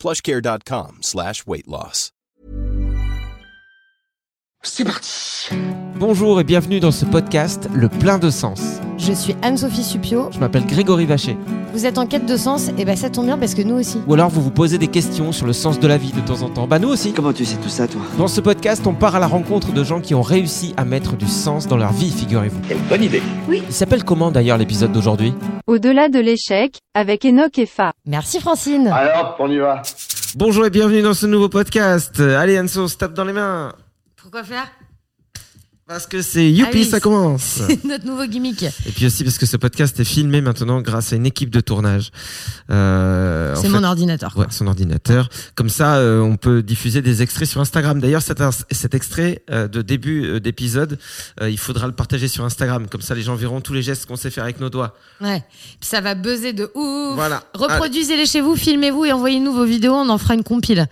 plushcare.com slash weight loss. C'est parti Bonjour et bienvenue dans ce podcast Le plein de sens. Je suis Anne-Sophie Supio. Je m'appelle Grégory Vacher. Vous êtes en quête de sens Et ben ça tombe bien parce que nous aussi. Ou alors vous vous posez des questions sur le sens de la vie de temps en temps. Bah nous aussi. Comment tu sais tout ça, toi? Dans ce podcast, on part à la rencontre de gens qui ont réussi à mettre du sens dans leur vie, figurez-vous. Quelle bonne idée Il s'appelle comment d'ailleurs l'épisode d'aujourd'hui? Au-delà de l'échec, avec Enoch et Fa. Merci Francine. Alors, on y va Bonjour et bienvenue dans ce nouveau podcast. Allez Anso, se tape dans les mains. Pourquoi faire? Parce que c'est youpi, Ah oui, ça commence. C'est notre nouveau gimmick. Et puis aussi parce que ce podcast est filmé maintenant grâce à une équipe de tournage. Euh, C'est fait- mon ordinateur. quoi. Ouais, son ordinateur. Comme ça, euh, on peut diffuser des extraits sur Instagram. D'ailleurs, cet, extrait euh, de début euh, d'épisode, il faudra le partager sur Instagram. Comme ça, les gens verront tous les gestes qu'on sait faire avec nos doigts. Ouais. Puis ça va buzzer de ouf. Voilà. Reproduisez-les chez vous, filmez-vous et envoyez-nous vos vidéos. On en fera une compile.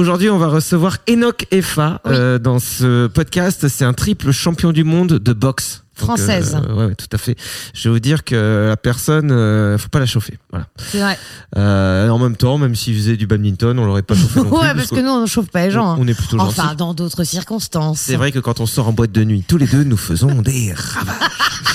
Aujourd'hui, on va recevoir Enoch Effa Oui. euh, dans ce podcast. C'est un triple champion du monde de boxe. Donc, Française. euh, ouais, ouais, tout à fait. Je vais vous dire que la personne, euh, faut pas la chauffer. Voilà. C'est vrai. Euh, en même temps, même s'il faisait du badminton, on l'aurait pas chauffé non plus. ouais, parce que nous, on ne chauffe pas les gens. on, hein. on est plutôt Enfin, gentils. dans d'autres circonstances. C'est vrai que quand on sort en boîte de nuit, tous les deux, nous faisons des ravages.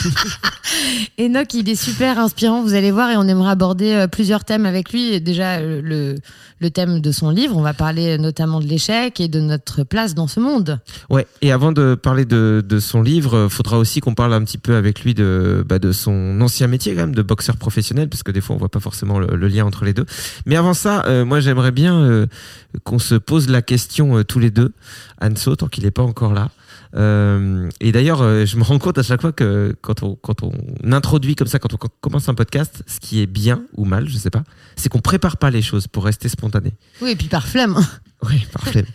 Enoch, il est super inspirant, vous allez voir, et on aimerait aborder euh, plusieurs thèmes avec lui. Déjà, euh, le, le thème de son livre, on va parler notamment de l'échec et de notre place dans ce monde. Ouais, et avant de parler de, son livre, euh, faudra aussi qu'on parle un petit peu avec lui de, bah, de son ancien métier quand même, de boxeur professionnel, parce que des fois on voit pas forcément le, lien entre les deux. Mais avant ça, euh, moi j'aimerais bien euh, qu'on se pose la question tous les deux, Anso, tant qu'il n'est pas encore là. Euh, et d'ailleurs, euh, je me rends compte à chaque fois que quand on, quand on introduit comme ça, quand on co- commence un podcast, ce qui est bien ou mal, je sais pas, c'est qu'on prépare pas les choses pour rester spontané. Oui, et puis par flemme. Oui, parfait.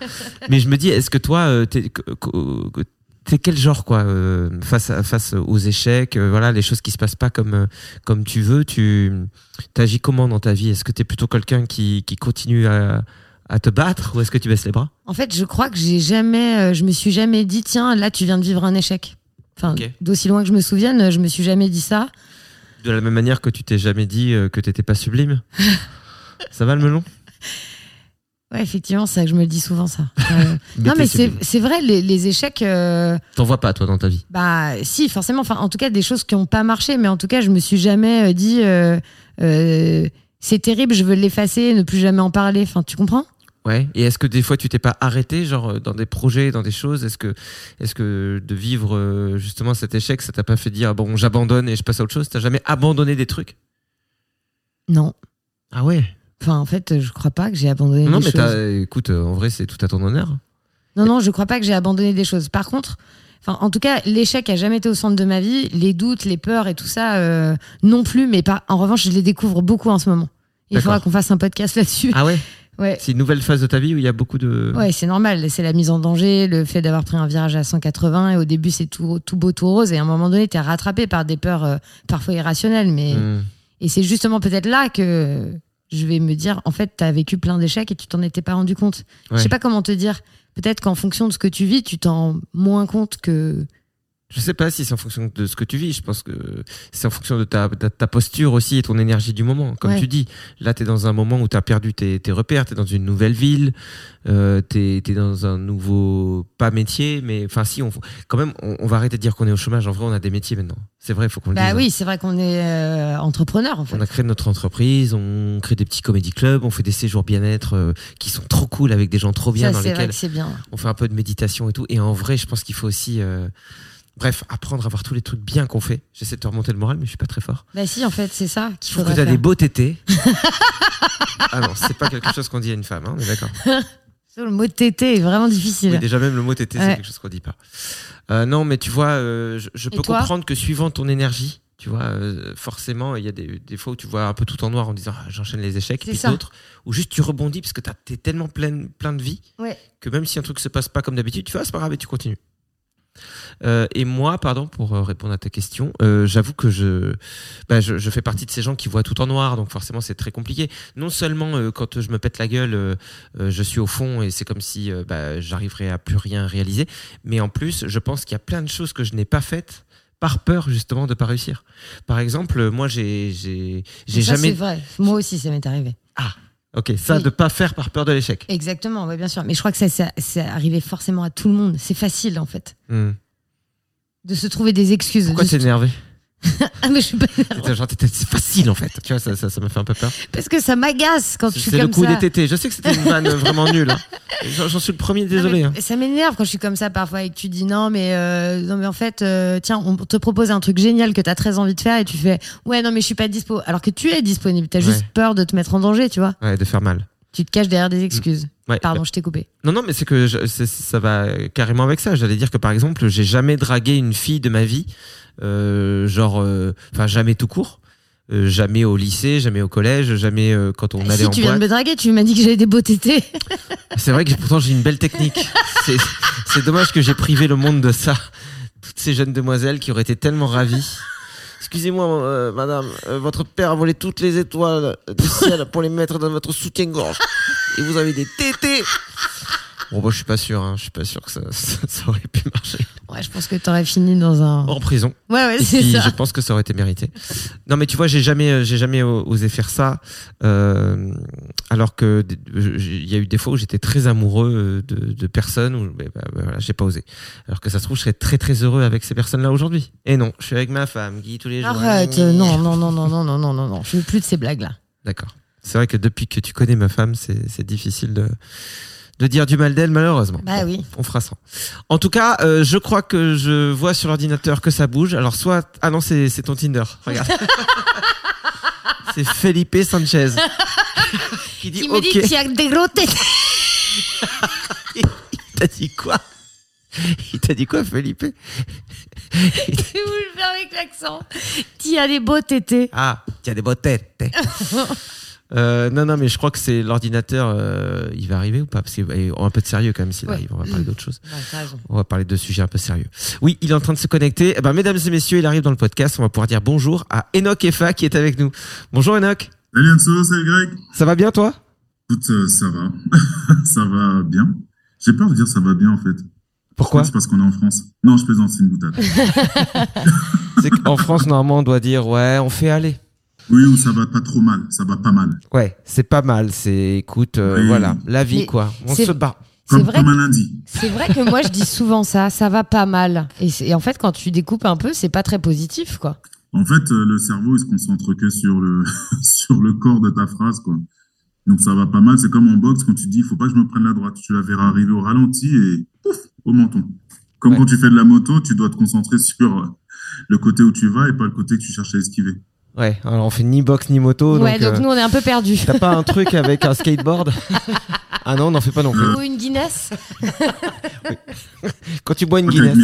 Mais je me dis, est-ce que toi, euh, t'es, que- que- que- t'es quel genre, quoi, euh, face, à- face aux échecs, euh, voilà, les choses qui se passent pas comme, comme tu veux, tu t'agis comment dans ta vie? Est-ce que t'es plutôt quelqu'un qui, qui continue à, à te battre ou est-ce que tu baisses les bras? En fait, je crois que j'ai jamais, euh, je me suis jamais dit, tiens, là, tu viens de vivre un échec. Enfin, d'aussi loin que je me souvienne, je me suis jamais dit ça. De la même manière que tu t'es jamais dit euh, que t'étais pas sublime Ça va le melon? Ouais, effectivement, c'est ça que je me le dis souvent, ça. Euh, non, mais c'est vrai, les, les échecs, euh, T'en vois pas, toi, dans ta vie? bah, si, forcément. Enfin, en tout cas, des choses qui n'ont pas marché, mais en tout cas, je me suis jamais dit, c'est terrible, je veux l'effacer, ne plus jamais en parler. Enfin, tu comprends? Ouais. Et est-ce que des fois tu t'es pas arrêté, genre euh, dans des projets, dans des choses? Est-ce que, est-ce que de vivre euh, justement cet échec, ça t'a pas fait dire bon, j'abandonne et je passe à autre chose? T'as jamais abandonné des trucs? Non. Ah ouais? Enfin, en fait, je crois pas que j'ai abandonné Non, des mais choses. écoute, euh, en vrai, c'est tout à ton honneur. Non, non, je crois pas que j'ai abandonné des choses. Par contre, enfin, en tout cas, l'échec a jamais été au centre de ma vie. Les doutes, les peurs et tout ça, euh, non plus. Mais pas, en revanche, je les découvre beaucoup en ce moment. Il faudra qu'on fasse un podcast là-dessus. Ah ouais? Ouais. C'est une nouvelle phase de ta vie où il y a beaucoup de. Ouais, c'est normal. C'est la mise en danger, le fait d'avoir pris un virage à 180. Et au début, c'est tout, tout beau, tout rose. Et à un moment donné, t'es rattrapé par des peurs euh, parfois irrationnelles. Mais Hmm. et c'est justement peut-être là que je vais me dire, en fait, tu as vécu plein d'échecs et tu t'en étais pas rendu compte. Je Ouais. sais pas comment te dire. Peut-être qu'en fonction de ce que tu vis, tu t'en rends moins compte que. Je sais pas si c'est en fonction de ce que tu vis. Je pense que c'est en fonction de ta, de ta posture aussi et ton énergie du moment. Comme Ouais. tu dis, là, tu es dans un moment où tu as perdu tes, tes repères, tu es dans une nouvelle ville, euh, tu es, dans un nouveau, pas métier, mais enfin, si, on, quand même, on, on va arrêter de dire qu'on est au chômage. En vrai, on a des métiers maintenant. C'est vrai, il faut qu'on le Bah dise. oui, c'est vrai qu'on est euh, entrepreneur, en fait. On a créé notre entreprise, on crée des petits comédie clubs, on fait des séjours bien-être euh, qui sont trop cool avec des gens trop bien Ça, dans vrai lesquels que c'est bien. on fait un peu de méditation et tout. Et en vrai, je pense qu'il faut aussi, euh, bref, apprendre à voir tous les trucs bien qu'on fait. J'essaie de te remonter le moral, mais je suis pas très fort. Bah si, en fait, c'est ça qu'il faudrait que t'as des beaux tétés. ah non, c'est pas quelque chose qu'on dit à une femme, hein, on est d'accord. Le mot tété est vraiment difficile. Oui, déjà même le mot tété, c'est quelque chose qu'on dit pas. Euh, non, mais tu vois, euh, je, peux comprendre que suivant ton énergie, tu vois, euh, forcément, il y a des, des fois où tu vois un peu tout en noir en disant ah, j'enchaîne les échecs, puis d'autres où juste tu rebondis parce que t'as- t'es tellement plein, plein de vie Ouais. que même si un truc se passe pas comme d'habitude, tu vois, c'est pas grave et tu continues. Euh, et moi, pardon, pour euh, répondre à ta question, euh, j'avoue que je, bah, je, je fais partie de ces gens qui voient tout en noir, donc forcément c'est très compliqué. Non seulement euh, quand je me pète la gueule, je suis au fond et c'est comme si bah, j'arriverais à plus rien réaliser, mais en plus, je pense qu'il y a plein de choses que je n'ai pas faites par peur justement de pas réussir. Par exemple, moi j'ai j'ai jamais C'est vrai. Moi aussi, ça m'est arrivé. OK, ça Oui. de pas faire par peur de l'échec. Exactement, ouais, bien sûr. Mais je crois que ça, ça, c'est arrivé forcément à tout le monde. C'est facile, en fait, Hmm. de se trouver des excuses. Pourquoi t'es énervé Ah, mais je suis pas C'est facile en fait. Tu vois, ça ça ça m'a fait un peu peur. Parce que ça m'agace quand je suis C'est le comme coup ça. des tétés. Je sais que c'était une vanne vraiment nulle. hein. J'en suis le premier, désolé. Non, hein. mais Ça m'énerve quand je suis comme ça parfois et que tu dis non mais euh, non mais en fait euh, tiens on te propose un truc génial que tu as très envie de faire et tu fais ouais non mais je suis pas dispo alors que tu es disponible tu as juste Ouais. peur de te mettre en danger tu vois Ouais, de faire mal. tu te caches derrière des excuses Ouais. pardon je t'ai coupé Non, non, mais c'est que je- ça va carrément avec ça. J'allais dire que par exemple, j'ai jamais dragué une fille de ma vie, genre, euh, enfin jamais tout court, Euh, jamais au lycée, jamais au collège, jamais euh, quand on allait si en tu viens de boîte. me draguer tu m'as dit que j'avais des beaux tétés C'est vrai que pourtant j'ai une belle technique. C'est- dommage que j'ai privé le monde de ça. Toutes ces jeunes demoiselles qui auraient été tellement ravies. Excusez-moi, euh, madame, euh, votre père a volé toutes les étoiles du ciel pour les mettre dans votre soutien-gorge. Et vous avez des tétés. Bon, bah, je suis pas sûr, hein. je suis pas sûr que ça, ça, ça aurait pu marcher. ouais je pense que t'aurais fini dans un En prison. ouais ouais c'est ça je pense que ça aurait été mérité. Non, mais tu vois, j'ai jamais, euh, j'ai jamais osé faire ça. euh, alors que il y a eu des fois où j'étais très amoureux euh, de, de personnes où bah, bah, voilà, j'ai pas osé. Alors que ça se trouve, je serais très très heureux avec ces personnes-là aujourd'hui. Et non, je suis avec ma femme, Guy, tous les jours. arrête euh, non non non non non non non non non je veux plus de ces blagues là D'accord. C'est vrai que depuis que tu connais ma femme, c'est difficile de, de dire du mal d'elle, malheureusement. bah oui On fera ça. En tout cas, euh, je crois que je vois sur l'ordinateur que ça bouge. Alors soit ah non c'est ton Tinder. Regarde. c'est Felipe Sanchez qui dit il me dit qu'il y a des gros tétés Il t'a dit quoi? Il t'a dit quoi Felipe? Je vais vous le faire avec l'accent il y a des beaux tétés Ah, tu as des beaux têtes. Euh, non, non, mais je crois que c'est l'ordinateur. euh, il va arriver ou pas? Parce qu'il un peu de sérieux quand même s'il Ouais. arrive. On va parler d'autre chose. Ouais, raison. On va parler de sujets un peu sérieux. Oui, il est en train de se connecter. Eh ben, mesdames et messieurs, il arrive dans le podcast. On va pouvoir dire bonjour à Enoch Efa qui est avec nous. Bonjour Enoch. Salut Anso, salut Greg. Ça va bien toi? Écoute, euh, ça va. ça va bien. J'ai peur de dire ça va bien en fait. Pourquoi? C'est parce qu'on est en France. Non, je plaisante, c'est une boutade. C'est qu'en France, normalement, on doit dire ouais, on fait aller. Oui, ou ça va pas trop mal, ça va pas mal. Ouais, c'est pas mal. C'est écoute, euh, Oui. voilà, la vie Mais quoi. On c'est- se bat. c'est Comme, vrai comme un lundi. C'est vrai que moi je dis souvent ça, ça va pas mal. Et, en fait, quand tu découpes un peu, c'est pas très positif, quoi. En fait, euh, le cerveau, il se concentre que sur le, sur le corps de ta phrase, quoi. Donc ça va pas mal. C'est comme en boxe, quand tu dis, il faut pas que je me prenne la droite. Tu la verras arriver au ralenti et pouf, au menton. Comme Ouais. quand tu fais de la moto, tu dois te concentrer sur le côté où tu vas et pas le côté que tu cherches à esquiver. Ouais, alors on fait ni boxe ni moto. ouais, donc, donc euh, nous on est un peu perdus. T'as pas un truc avec un skateboard? Ah non, on n'en fait pas non plus. Ou une Guinness? Quand tu bois une Guinness.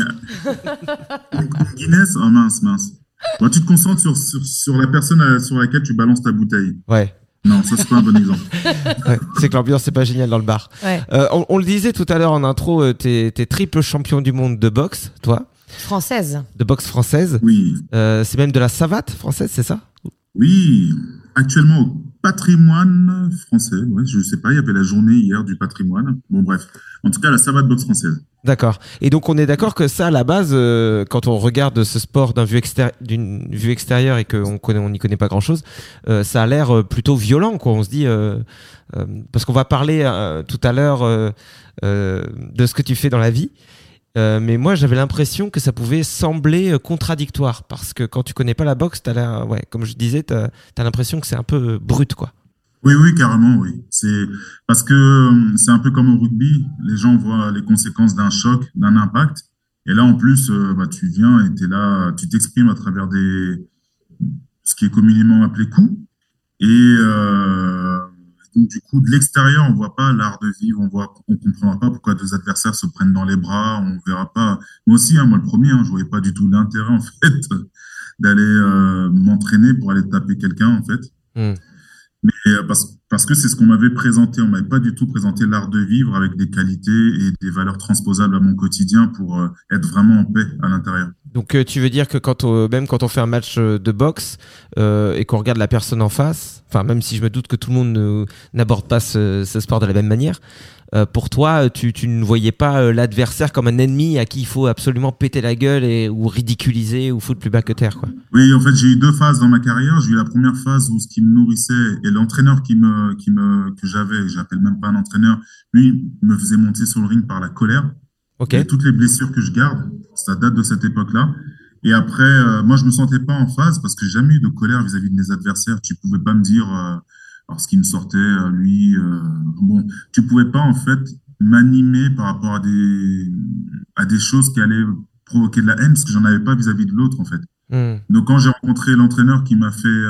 Une Guinness? Oh mince, mince. Bon, tu te concentres sur, sur, sur la personne à- sur laquelle tu balances ta bouteille. Ouais, Non, ça, c'est pas un bon exemple. ouais. c'est que l'ambiance c'est pas génial dans le bar. Ouais. Euh, on, on le disait tout à l'heure en intro, euh, t'es t'es triple champion du monde de boxe, toi, Française. de boxe française. Oui, Euh, c'est même de la savate française, c'est ça? Oui. Actuellement, au patrimoine français. Ouais, je sais pas, il y avait la journée hier du patrimoine. Bon, bref. En tout cas, la savate boxe française. D'accord. Et donc on est d'accord que ça, à la base, euh, quand on regarde ce sport d'un vue extérie- d'une vue extérieure et qu'on connaît, on n'y connaît pas grand-chose, euh, ça a l'air plutôt violent. Quoi. On se dit, euh, euh, parce qu'on va parler euh, tout à l'heure euh, euh, de ce que tu fais dans la vie. Euh, mais moi, j'avais l'impression que ça pouvait sembler euh, contradictoire parce que quand tu connais pas la boxe, l'air, ouais, comme je disais, t'as as, l'impression que c'est un peu euh, brut, quoi. Oui, oui, carrément, oui. C'est parce que c'est un peu comme au rugby. Les gens voient les conséquences d'un choc, d'un impact. Et là, en plus, bah, tu viens et t'es là, tu t'exprimes à travers des, ce qui est communément appelé coups. Et euh, donc, du coup, de l'extérieur, on voit pas l'art de vivre, on voit, on comprendra pas pourquoi deux adversaires se prennent dans les bras, on verra pas. Moi aussi, hein, moi le premier, hein, je voyais pas du tout l'intérêt en fait d'aller euh, m'entraîner pour aller taper quelqu'un en fait. Mm. Mais euh, parce, parce que c'est ce qu'on m'avait présenté, on m'avait pas du tout présenté l'art de vivre avec des qualités et des valeurs transposables à mon quotidien pour euh, être vraiment en paix à l'intérieur. Donc euh, tu veux dire que quand on- même quand on fait un match euh, de boxe euh, et qu'on regarde la personne en face, enfin même si je me doute que tout le monde n'aborde pas ce, sport de la même manière, euh, pour toi tu, ne voyais pas euh, l'adversaire comme un ennemi à qui il faut absolument péter la gueule et, ou ridiculiser ou foutre plus bas que terre quoi. Oui, en fait, j'ai eu deux phases dans ma carrière. J'ai eu la première phase où ce qui me nourrissait et l'entraîneur qui me, que j'avais, j'appelle même pas un entraîneur, lui me faisait monter sur le ring par la colère. Et toutes les blessures que je garde, ça date de cette époque-là. Et après, euh, moi, je me sentais pas en phase parce que j'ai jamais eu de colère vis-à-vis de mes adversaires. Tu pouvais pas me dire, euh, alors ce qui me sortait, euh, lui, euh, bon, tu pouvais pas en fait m'animer par rapport à des, à des choses qui allaient provoquer de la haine parce que j'en avais pas vis-à-vis de l'autre en fait. Hmm. Donc quand j'ai rencontré l'entraîneur qui m'a fait,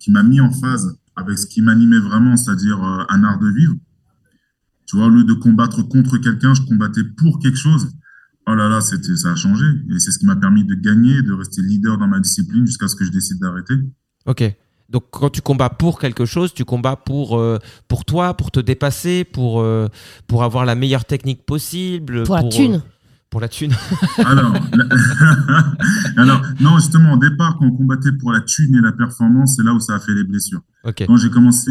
qui m'a mis en phase avec ce qui m'animait vraiment, c'est-à-dire un art de vivre. Tu vois, au lieu de combattre contre quelqu'un, je combattais pour quelque chose. Oh là là, c'était, ça a changé. Et c'est ce qui m'a permis de gagner, de rester leader dans ma discipline jusqu'à ce que je décide d'arrêter. Ok. Donc quand tu combats pour quelque chose, tu combats pour, euh, pour toi, pour te dépasser, pour, euh, pour avoir la meilleure technique possible. Pour la thune. euh, pour la thune. Alors, la- alors, non, justement, au départ, quand on combattait pour la thune et la performance, c'est là où ça a fait les blessures. ok. Quand j'ai commencé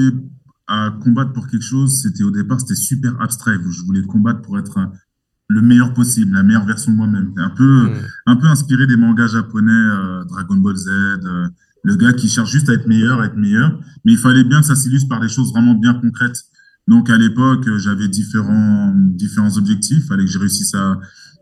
à combattre pour quelque chose, c'était au départ, c'était super abstrait. Je voulais combattre pour être un- le meilleur possible, la meilleure version de moi-même. Un peu, Hmm. un peu inspiré des mangas japonais, euh, Dragon Ball Z, euh, le gars qui cherche juste à être meilleur, à être meilleur. Mais il fallait bien que ça s'illustre par des choses vraiment bien concrètes. Donc à l'époque, euh, j'avais différents, différents objectifs. Il fallait que je réussisse à,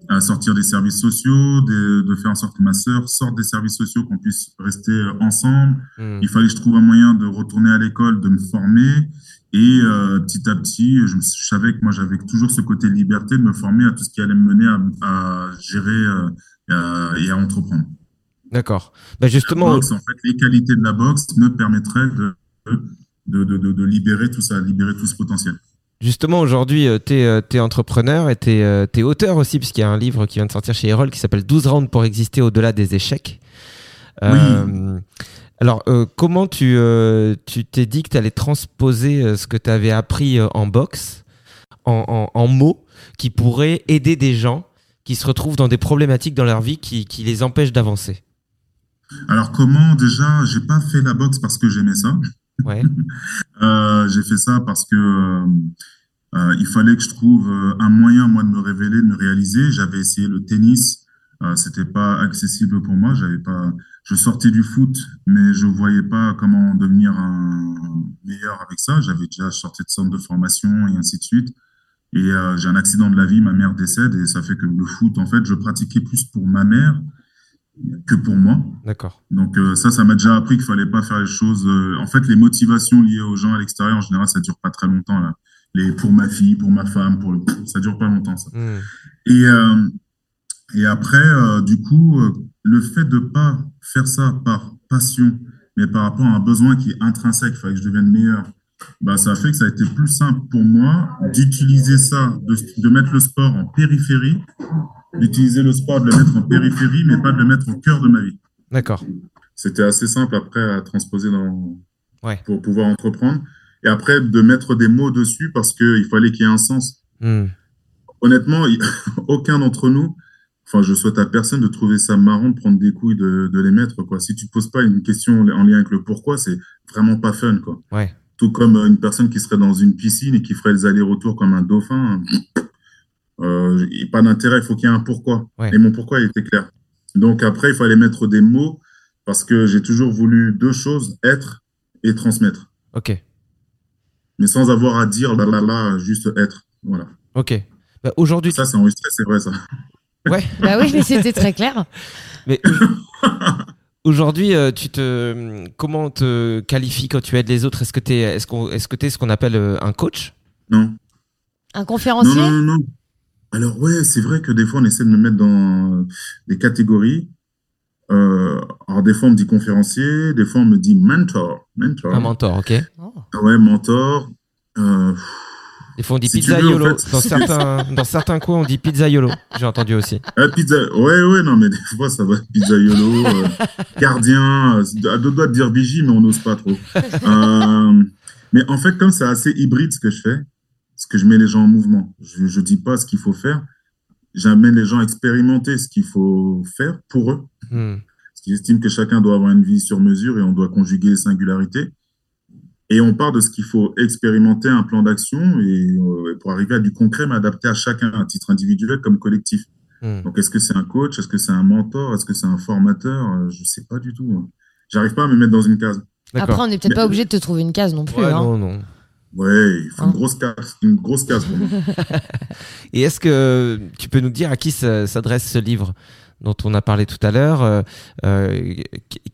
à sortir des services sociaux, de, de faire en sorte que ma sœur sorte des services sociaux, qu'on puisse rester euh, ensemble. Hmm. Il fallait que je trouve un moyen de retourner à l'école, de me former. Et euh, petit à petit, je, savais que moi, j'avais toujours ce côté liberté de me former à tout ce qui allait me mener à, à gérer euh, et à- et à entreprendre. D'accord. Bah La justement, boxe, en fait, les qualités de la boxe me permettraient de, de, de, de, de libérer tout ça, libérer tout ce potentiel. Justement, aujourd'hui, tu es, entrepreneur et tu es, auteur aussi, puisqu'il y a un livre qui vient de sortir chez Erol qui s'appelle 12 rounds pour exister au-delà des échecs. Euh, alors, euh, comment tu euh, tu t'es dit que tu allais transposer euh, ce que tu avais appris euh, en boxe en, en- en mots qui pourraient aider des gens qui se retrouvent dans des problématiques dans leur vie qui, qui les empêchent d'avancer? Alors, comment déjà, j'ai pas fait la boxe parce que j'aimais ça. Ouais. Euh, j'ai fait ça parce que euh, euh, il fallait que je trouve un moyen, moi, de me révéler, de me réaliser. J'avais essayé le tennis, euh, c'était pas accessible pour moi. J'avais pas, je sortais du foot, mais je voyais pas comment devenir un meilleur avec ça. J'avais déjà sorti de centre de formation et ainsi de suite. Et j'ai un accident de la vie, ma mère décède et ça fait que le foot, en fait, je pratiquais plus pour ma mère que pour moi. D'accord. Donc euh, ça, ça m'a déjà appris qu'il fallait pas faire les choses. euh, en fait, les motivations liées aux gens à l'extérieur, en général, ça dure pas très longtemps. Là. Les pour ma fille, pour ma femme, pour le, ça dure pas longtemps ça. Hmm. Et euh, et après, du coup, le fait de pas faire ça par passion, mais par rapport à un besoin qui est intrinsèque, il fallait que je devienne meilleur. Bah, ça a fait que ça a été plus simple pour moi d'utiliser ça, de, de mettre le sport en périphérie, d'utiliser le sport, de le mettre en périphérie, mais pas de le mettre au cœur de ma vie. D'accord. C'était assez simple après à transposer dans, Ouais. pour pouvoir entreprendre. Et après, de mettre des mots dessus parce qu'il fallait qu'il y ait un sens. Hmm. Honnêtement, aucun d'entre nous enfin, je souhaite à personne de trouver ça marrant de prendre des couilles, de, de les mettre, quoi. Si tu te poses pas une question en lien avec le pourquoi, c'est vraiment pas fun, quoi. Ouais. Tout comme une personne qui serait dans une piscine et qui ferait les allers-retours comme un dauphin. Euh, il n'y a pas d'intérêt, il faut qu'il y ait un pourquoi. Ouais. Et mon pourquoi, il était clair. Donc après, il fallait mettre des mots parce que j'ai toujours voulu deux choses, être et transmettre. Ok. Mais sans avoir à dire là, là, là, juste être. Voilà. Ok. Bah, Aujourd'hui, Ça, c'est enregistré, c'est vrai, ça. ouais. Bah oui, mais c'était très clair. Mais aujourd'hui, euh, tu te, comment on te qualifie quand tu aides les autres? Est-ce que tu es, est-ce qu'on, est-ce que t'es ce qu'on appelle euh, un coach? Non. Un Non, conférencier? Non, non, non. Alors, ouais, c'est vrai que des fois, on essaie de me mettre dans des catégories. Euh, alors, des fois, on me dit conférencier, des fois, on me dit mentor. Mentor. Un mentor, ok. Ah Ouais, mentor. Euh, Des fois, on dit Si tu pizza veux, en yolo. fait. Dans certains, dans certains coins, on dit pizza yolo. J'ai entendu aussi. ah, pizza. Ouais, ouais, non, mais des fois, ça va. Pizza YOLO, euh, gardien, euh, à deux doigts de dire vigie, mais on n'ose pas trop. Euh, mais en fait, comme c'est assez hybride ce que je fais, ce que je mets les gens en mouvement. Je ne dis pas ce qu'il faut faire. J'amène les gens à expérimenter ce qu'il faut faire pour eux. Hmm. Parce qu'ils estiment que chacun doit avoir une vie sur mesure et on doit conjuguer les singularités. Et on part de ce qu'il faut expérimenter, un plan d'action, et euh, pour arriver à du concret, mais adapté à chacun, à titre individuel comme collectif. Hmm. Donc, est-ce que c'est un coach? Est-ce que c'est un mentor? Est-ce que c'est un formateur? Euh, Je ne sais pas du tout. hein. J'arrive pas à me mettre dans une case. Après, on n'est peut-être Mais- pas obligé de te trouver une case non plus. Ouais, hein. non, non. Ouais, il faut Hein une grosse case. Une grosse case pour. Et est-ce que tu peux nous dire à qui s'adresse ce livre dont on a parlé tout à l'heure euh, euh,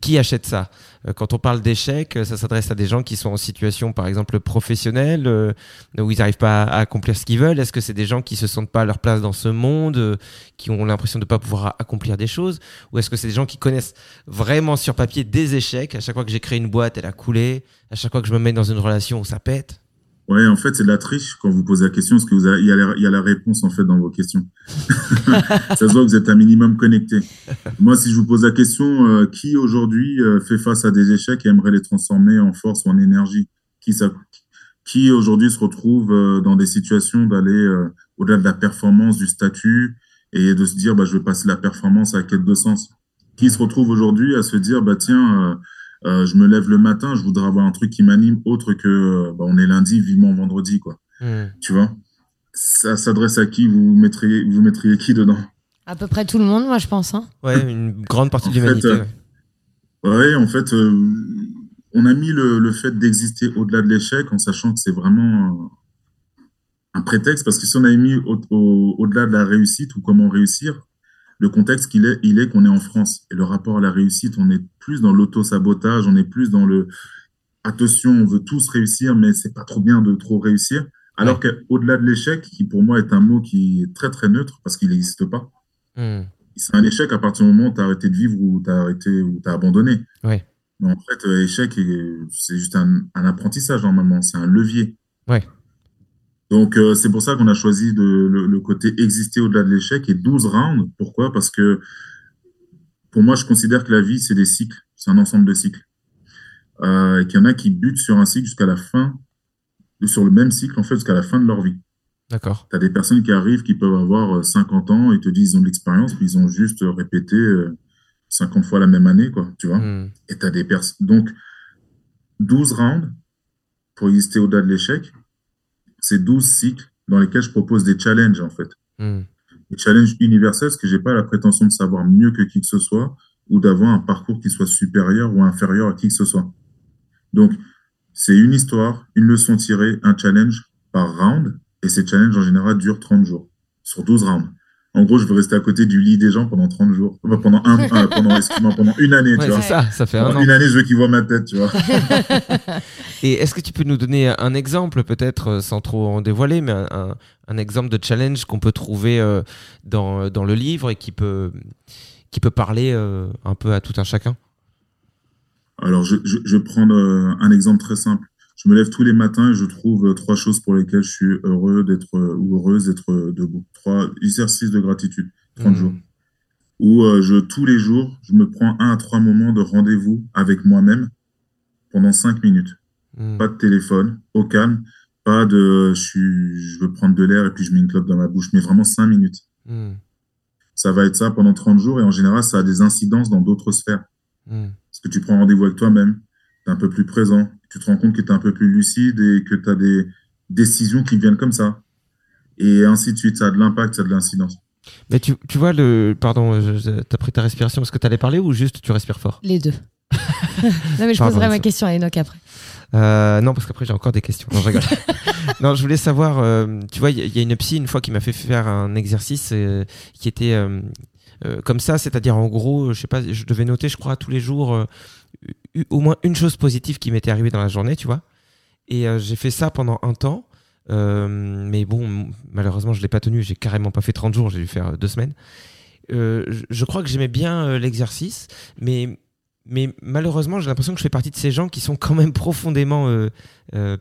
qui- achète ça? Euh, Quand on parle d'échec, ça s'adresse à des gens qui sont en situation, par exemple, professionnelle, euh, où ils n'arrivent pas à, à accomplir ce qu'ils veulent. Est-ce que c'est des gens qui se sentent pas à leur place dans ce monde, euh, qui ont l'impression de ne pas pouvoir accomplir des choses? Ou est-ce que c'est des gens qui connaissent vraiment sur papier des échecs? À chaque fois que j'ai créé une boîte, elle a coulé. À chaque fois que je me mets dans une relation, ça pète. Ouais, en fait, c'est de la triche quand vous posez la question, parce que vous avez- il y, a la- il y a la réponse en fait dans vos questions. ça se voit que vous êtes un minimum connecté. Moi, si je vous pose la question, euh, qui aujourd'hui euh, fait face à des échecs et aimerait les transformer en force ou en énergie? Qui ça Qui aujourd'hui se retrouve euh, dans des situations d'aller au-delà de la performance, du statut, et de se dire, bah, je vais passer la performance à quête de sens? Qui se retrouve aujourd'hui à se dire, bah tiens, euh, je me lève le matin, je voudrais avoir un truc qui m'anime autre que euh, bah, on est lundi, vivement vendredi, quoi. Hmm. Tu vois? Ça s'adresse à qui? Vous mettriez, vous mettriez qui dedans? À peu près tout le monde, moi, je pense. hein. Ouais, une grande partie En de l'humanité. euh, ouais. Ouais, en fait, euh, on a mis le, le fait d'exister au-delà de l'échec en sachant que c'est vraiment euh, un prétexte, parce que si on avait mis au- au- au-delà de la réussite ou comment réussir, le contexte qu'il est, il est qu'on est en France. Et le rapport à la réussite, on est plus dans l'auto-sabotage, on est plus dans le attention, on veut tous réussir, mais c'est pas trop bien de trop réussir. Alors qu'au-delà de l'échec, qui pour moi est un mot qui est très très neutre parce qu'il n'existe pas, Hmm. c'est un échec à partir du moment où tu as arrêté de vivre ou tu as arrêté ou tu as abandonné. Ouais. Mais en fait, euh, échec, euh, c'est juste un, un apprentissage normalement, c'est un levier. Ouais. Donc, euh, c'est pour ça qu'on a choisi de, le, le côté exister au-delà de l'échec et 12 rounds. Pourquoi? Parce que pour moi, je considère que la vie, c'est des cycles, c'est un ensemble de cycles. Euh, et qu'il y en a qui butent sur un cycle jusqu'à la fin, sur le même cycle, en fait, jusqu'à la fin de leur vie. D'accord. Tu as des personnes qui arrivent qui peuvent avoir euh, 50 ans et te disent ils ont de l'expérience, puis ils ont juste répété euh, 50 fois la même année, quoi, tu vois. Hmm. Et tu as des personnes. Donc, 12 rounds pour exister au-delà de l'échec, c'est 12 cycles dans lesquels je propose des challenges, en fait. Hmm. Des challenges universels, parce que j'ai pas la prétention de savoir mieux que qui que ce soit ou d'avoir un parcours qui soit supérieur ou inférieur à qui que ce soit. Donc, c'est une histoire, une leçon tirée, un challenge par round, et ces challenges en général durent 30 jours, sur 12 rounds. En gros, je veux rester à côté du lit des gens pendant 30 jours. Enfin, pendant un, euh, pendant, excuse-moi, pendant une année, Ouais, tu vois. c'est ça, ça fait un Pendant an. Une année, je veux qu'ils voient ma tête, tu vois. Et est-ce que tu peux nous donner un exemple, peut-être euh, sans trop en dévoiler, mais un, un- un exemple de challenge qu'on peut trouver euh, dans, dans le livre et qui peut, qui peut parler euh, un peu à tout un chacun? Alors, je, je, je vais prendre euh, un exemple très simple. Je me lève tous les matins et je trouve euh, trois choses pour lesquelles je suis heureux d'être euh, ou heureuse d'être euh, debout. Trois exercices de gratitude, 30 Mhm. jours. Où je, tous les jours, je me prends un à trois moments de rendez-vous avec moi-même pendant cinq minutes. Hmm. Pas de téléphone, au calme, pas de je, suis, je veux prendre de l'air et puis je mets une clope dans ma bouche, mais vraiment cinq minutes. Hmm. ça va être ça pendant 30 jours et en général, ça a des incidences dans d'autres sphères. Hmm. Parce que tu prends rendez-vous avec toi-même, tu es un peu plus présent, tu te rends compte que tu es un peu plus lucide et que tu as des décisions qui viennent comme ça. Et ainsi de suite, ça a de l'impact, ça a de l'incidence. Mais tu, tu vois, le. Pardon, t'as pris ta respiration parce que t'allais parler ou juste tu respires fort? Les deux. non, mais je Pardon, poserai ma question à Enoch après. Euh, non, parce qu'après j'ai encore des questions. Non, je rigole. non, je voulais savoir, euh, tu vois, il y, a- il y a une psy une fois qui m'a fait faire un exercice euh, qui était euh, euh, comme ça, c'est-à-dire en gros, je sais pas, je devais noter, je crois, tous les jours euh, au moins une chose positive qui m'était arrivée dans la journée, tu vois. Et euh, j'ai fait ça pendant un temps. Euh, mais bon, malheureusement, je l'ai pas tenu. J'ai carrément pas fait 30 jours. J'ai dû faire euh, deux semaines. Je, crois que j'aimais bien l'exercice, mais mais malheureusement, j'ai l'impression que je fais partie de ces gens qui sont quand même profondément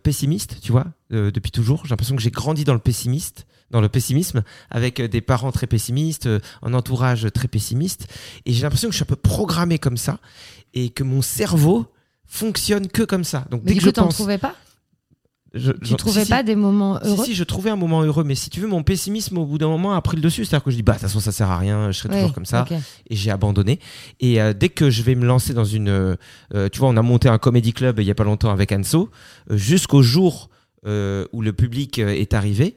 pessimistes, tu vois, depuis toujours. J'ai l'impression que j'ai grandi dans le pessimiste, dans le pessimisme, avec euh, des parents très pessimistes, euh, un entourage très pessimiste, et j'ai l'impression que je suis un peu programmé comme ça, et que mon cerveau fonctionne que comme ça. Donc Mais dès que je t'en pense, trouvais pas? Je, Tu je- trouvais si, si. pas des moments Si, heureux? si, je trouvais un moment heureux, mais si tu veux, mon pessimisme au bout d'un moment a pris le dessus. C'est-à-dire que je dis, bah, de toute façon, ça sert à rien, je serai Ouais, toujours comme ça. ok. Et j'ai abandonné. Et euh, dès que je vais me lancer dans une. euh, euh, tu vois, on a monté un comédie club il y a pas longtemps avec Anso, euh, jusqu'au jour où le public est arrivé.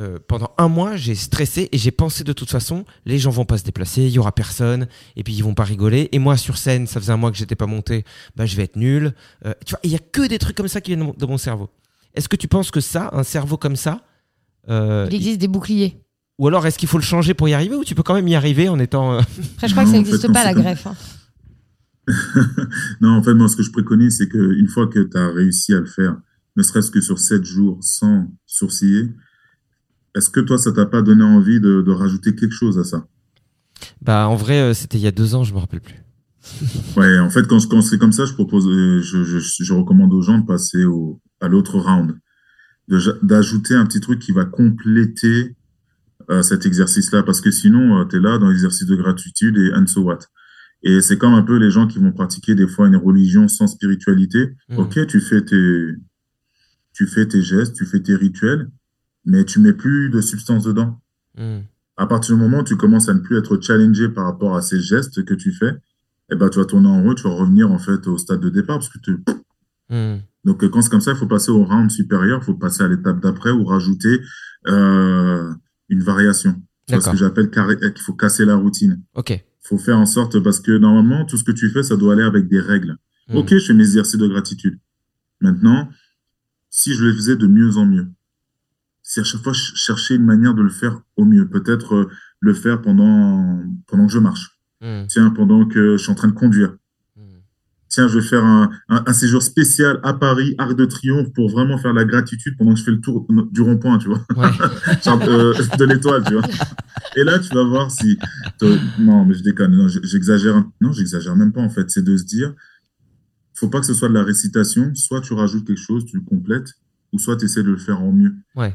Euh, pendant un mois, j'ai stressé et j'ai pensé de toute façon, les gens vont pas se déplacer, il y aura personne, et puis ils vont pas rigoler. Et moi, sur scène, ça faisait un mois que j'étais pas monté, bah, je vais être nul. Euh, tu vois, il y a que des trucs comme ça qui viennent de mon- de mon cerveau. Est-ce que tu penses que ça, un cerveau comme ça, euh, Il existe des boucliers. ou alors est-ce qu'il faut le changer pour y arriver, ou tu peux quand même y arriver en étant. euh, Après, je crois que ça Non, en fait, n'existe pas la greffe. hein. non, en fait, moi, ce que je préconise, c'est qu'une fois que tu as réussi à le faire, ne serait-ce que sur 7 jours sans sourciller, est-ce que toi, ça t'a pas donné envie de, de rajouter quelque chose à ça? Bah, en vrai, euh, c'était il y a deux ans, je me rappelle plus. Ouais, en fait, quand, quand c'est comme ça, je propose, euh, je, je, je recommande aux gens de passer au, à l'autre round, d'ajouter un petit truc qui va compléter euh, cet exercice-là, parce que sinon, tu es là dans l'exercice de gratitude et and so what. Et c'est comme un peu les gens qui vont pratiquer des fois une religion sans spiritualité. Mm. Ok, tu fais tes, tu fais tes gestes, tu fais tes rituels, mais tu mets plus de substance dedans. Hmm. À partir du moment où tu commences à ne plus être challengé par rapport à ces gestes que tu fais, eh ben, tu vas tourner en route, tu vas revenir en fait au stade de départ parce que tu... Hmm. Donc, quand c'est comme ça, il faut passer au round supérieur, il faut passer à l'étape d'après ou rajouter euh, une variation. C'est ce que j'appelle euh, qu'il faut casser la routine. Ok. Il faut faire en sorte, parce que normalement, tout ce que tu fais, ça doit aller avec des règles. Hmm. Ok, je fais mes exercices de gratitude. Maintenant, si je le faisais de mieux en mieux, c'est à chaque fois ch- chercher une manière de le faire au mieux. Peut-être euh, le faire pendant, pendant que je marche. Hmm. Tiens, pendant que je suis en train de conduire. Hmm. Tiens, je vais faire un, un, un séjour spécial à Paris, Arc de Triomphe, pour vraiment faire la gratitude pendant que je fais le tour du rond-point, tu vois. Ouais. Genre, euh, de l'étoile, tu vois. Et là, tu vas voir si. Non, mais je déconne. Non, j'exagère. Non, j'exagère même pas, en fait. C'est de se dire faut pas que ce soit de la récitation. Soit tu rajoutes quelque chose, tu le complètes, ou soit tu essaies de le faire en mieux. Ouais.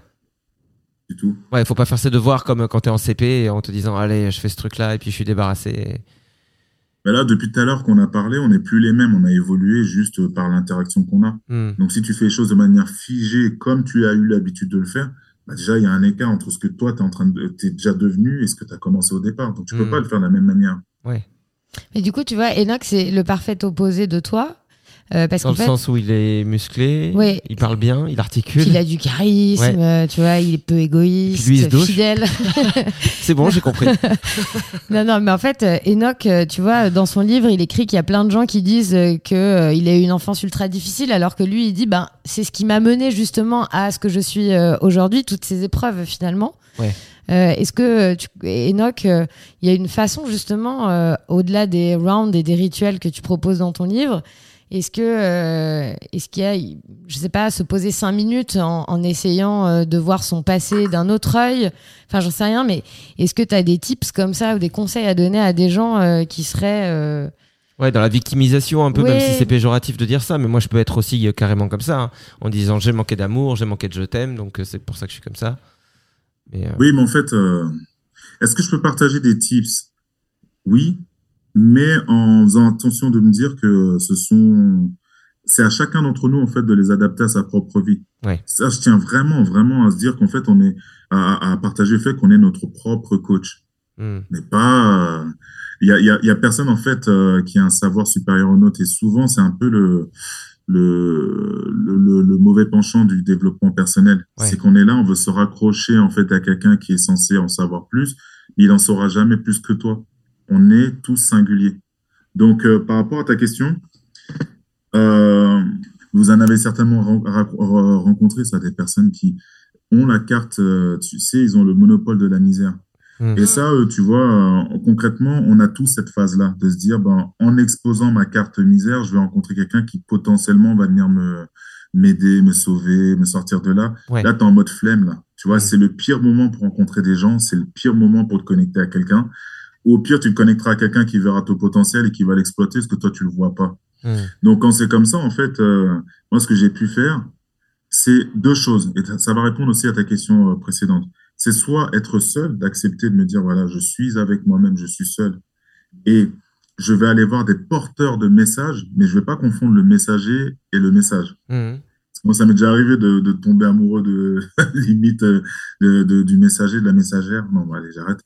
Du tout. Ouais, faut pas faire ses devoirs comme quand t'es en CP en te disant allez, je fais ce truc-là et puis je suis débarrassé. Mais là, depuis tout à l'heure qu'on a parlé, on n'est plus les mêmes. On a évolué juste par l'interaction qu'on a. Hmm. Donc, si tu fais les choses de manière figée, comme tu as eu l'habitude de le faire, bah déjà, il y a un écart entre ce que toi, tu es en train de, t'es déjà devenu et ce que tu as commencé au départ. Donc, tu peux Mm. pas le faire de la même manière. Ouais. Et du coup, tu vois, Enoch, c'est le parfait opposé de toi. Euh, parce Dans le fait, sens où il est musclé, Ouais. il parle bien, il articule. il a du charisme, Ouais. euh, tu vois, il est peu égoïste, lui, fidèle. C'est bon, j'ai compris. non, non, mais en fait, euh, Enoch, tu vois, dans son livre, il écrit qu'il y a plein de gens qui disent euh, que euh, il a eu une enfance ultra difficile, alors que lui, il dit, ben, c'est ce qui m'a mené justement à ce que je suis aujourd'hui, toutes ces épreuves finalement. Ouais. Euh, Est-ce que tu, Enoch, euh, il y a une façon justement, euh, au-delà des rounds et des rituels que tu proposes dans ton livre, est-ce que, euh, est-ce qu'il y a, je sais pas, se poser cinq minutes en, en essayant euh, de voir son passé d'un autre œil? Enfin, j'en sais rien, mais est-ce que tu as des tips comme ça ou des conseils à donner à des gens euh, qui seraient. euh, Ouais, dans la victimisation un peu, Ouais. même si c'est péjoratif de dire ça, mais moi je peux être aussi euh, carrément comme ça, hein, en disant j'ai manqué d'amour, j'ai manqué de je t'aime, donc euh, c'est pour ça que je suis comme ça. Mais, euh, Oui, mais en fait, euh, est-ce que je peux partager des tips? Oui, mais en faisant attention de me dire que ce sont. C'est à chacun d'entre nous, en fait, de les adapter à sa propre vie. Ouais. Ça, je tiens vraiment, vraiment à se dire qu'en fait, on est. à, à partager le fait qu'on est notre propre coach. Hmm. Mais pas. euh, Il y a, y a, y a personne, en fait, euh, qui a un savoir supérieur au nôtre. Et souvent, c'est un peu le, le, le, le- le mauvais penchant du développement personnel. Ouais. C'est qu'on est là, on veut se raccrocher, en fait, à quelqu'un qui est censé en savoir plus. mais Il en saura jamais plus que toi. On est tous singuliers. Donc, euh, par rapport à ta question, euh, vous en avez certainement rencontré, ça, des personnes qui ont la carte, euh, tu sais, ils ont le monopole de la misère. Hmm. Et ça, tu vois, concrètement, on a tous cette phase-là, de se dire, ben, en exposant ma carte misère, je vais rencontrer quelqu'un qui potentiellement va venir me m'aider, me sauver, me sortir de là. Ouais. Là, tu es en mode flemme, là. Tu vois, c'est le pire moment pour rencontrer des gens, c'est le pire moment pour te connecter à quelqu'un. Ou au pire, tu te connecteras à quelqu'un qui verra ton potentiel et qui va l'exploiter, parce que toi, tu le vois pas. Hmm. Donc, quand c'est comme ça, en fait, euh, moi, ce que j'ai pu faire, c'est deux choses. Et ça va répondre aussi à ta question euh, précédente. C'est soit être seul, d'accepter de me dire, voilà, je suis avec moi-même, je suis seul. Et je vais aller voir des porteurs de messages, mais je vais pas confondre le messager et le message. Hmm. Moi, ça m'est déjà arrivé de, de tomber amoureux de limite euh, de, de- du messager, de la messagère. Non, bon, allez, j'arrête.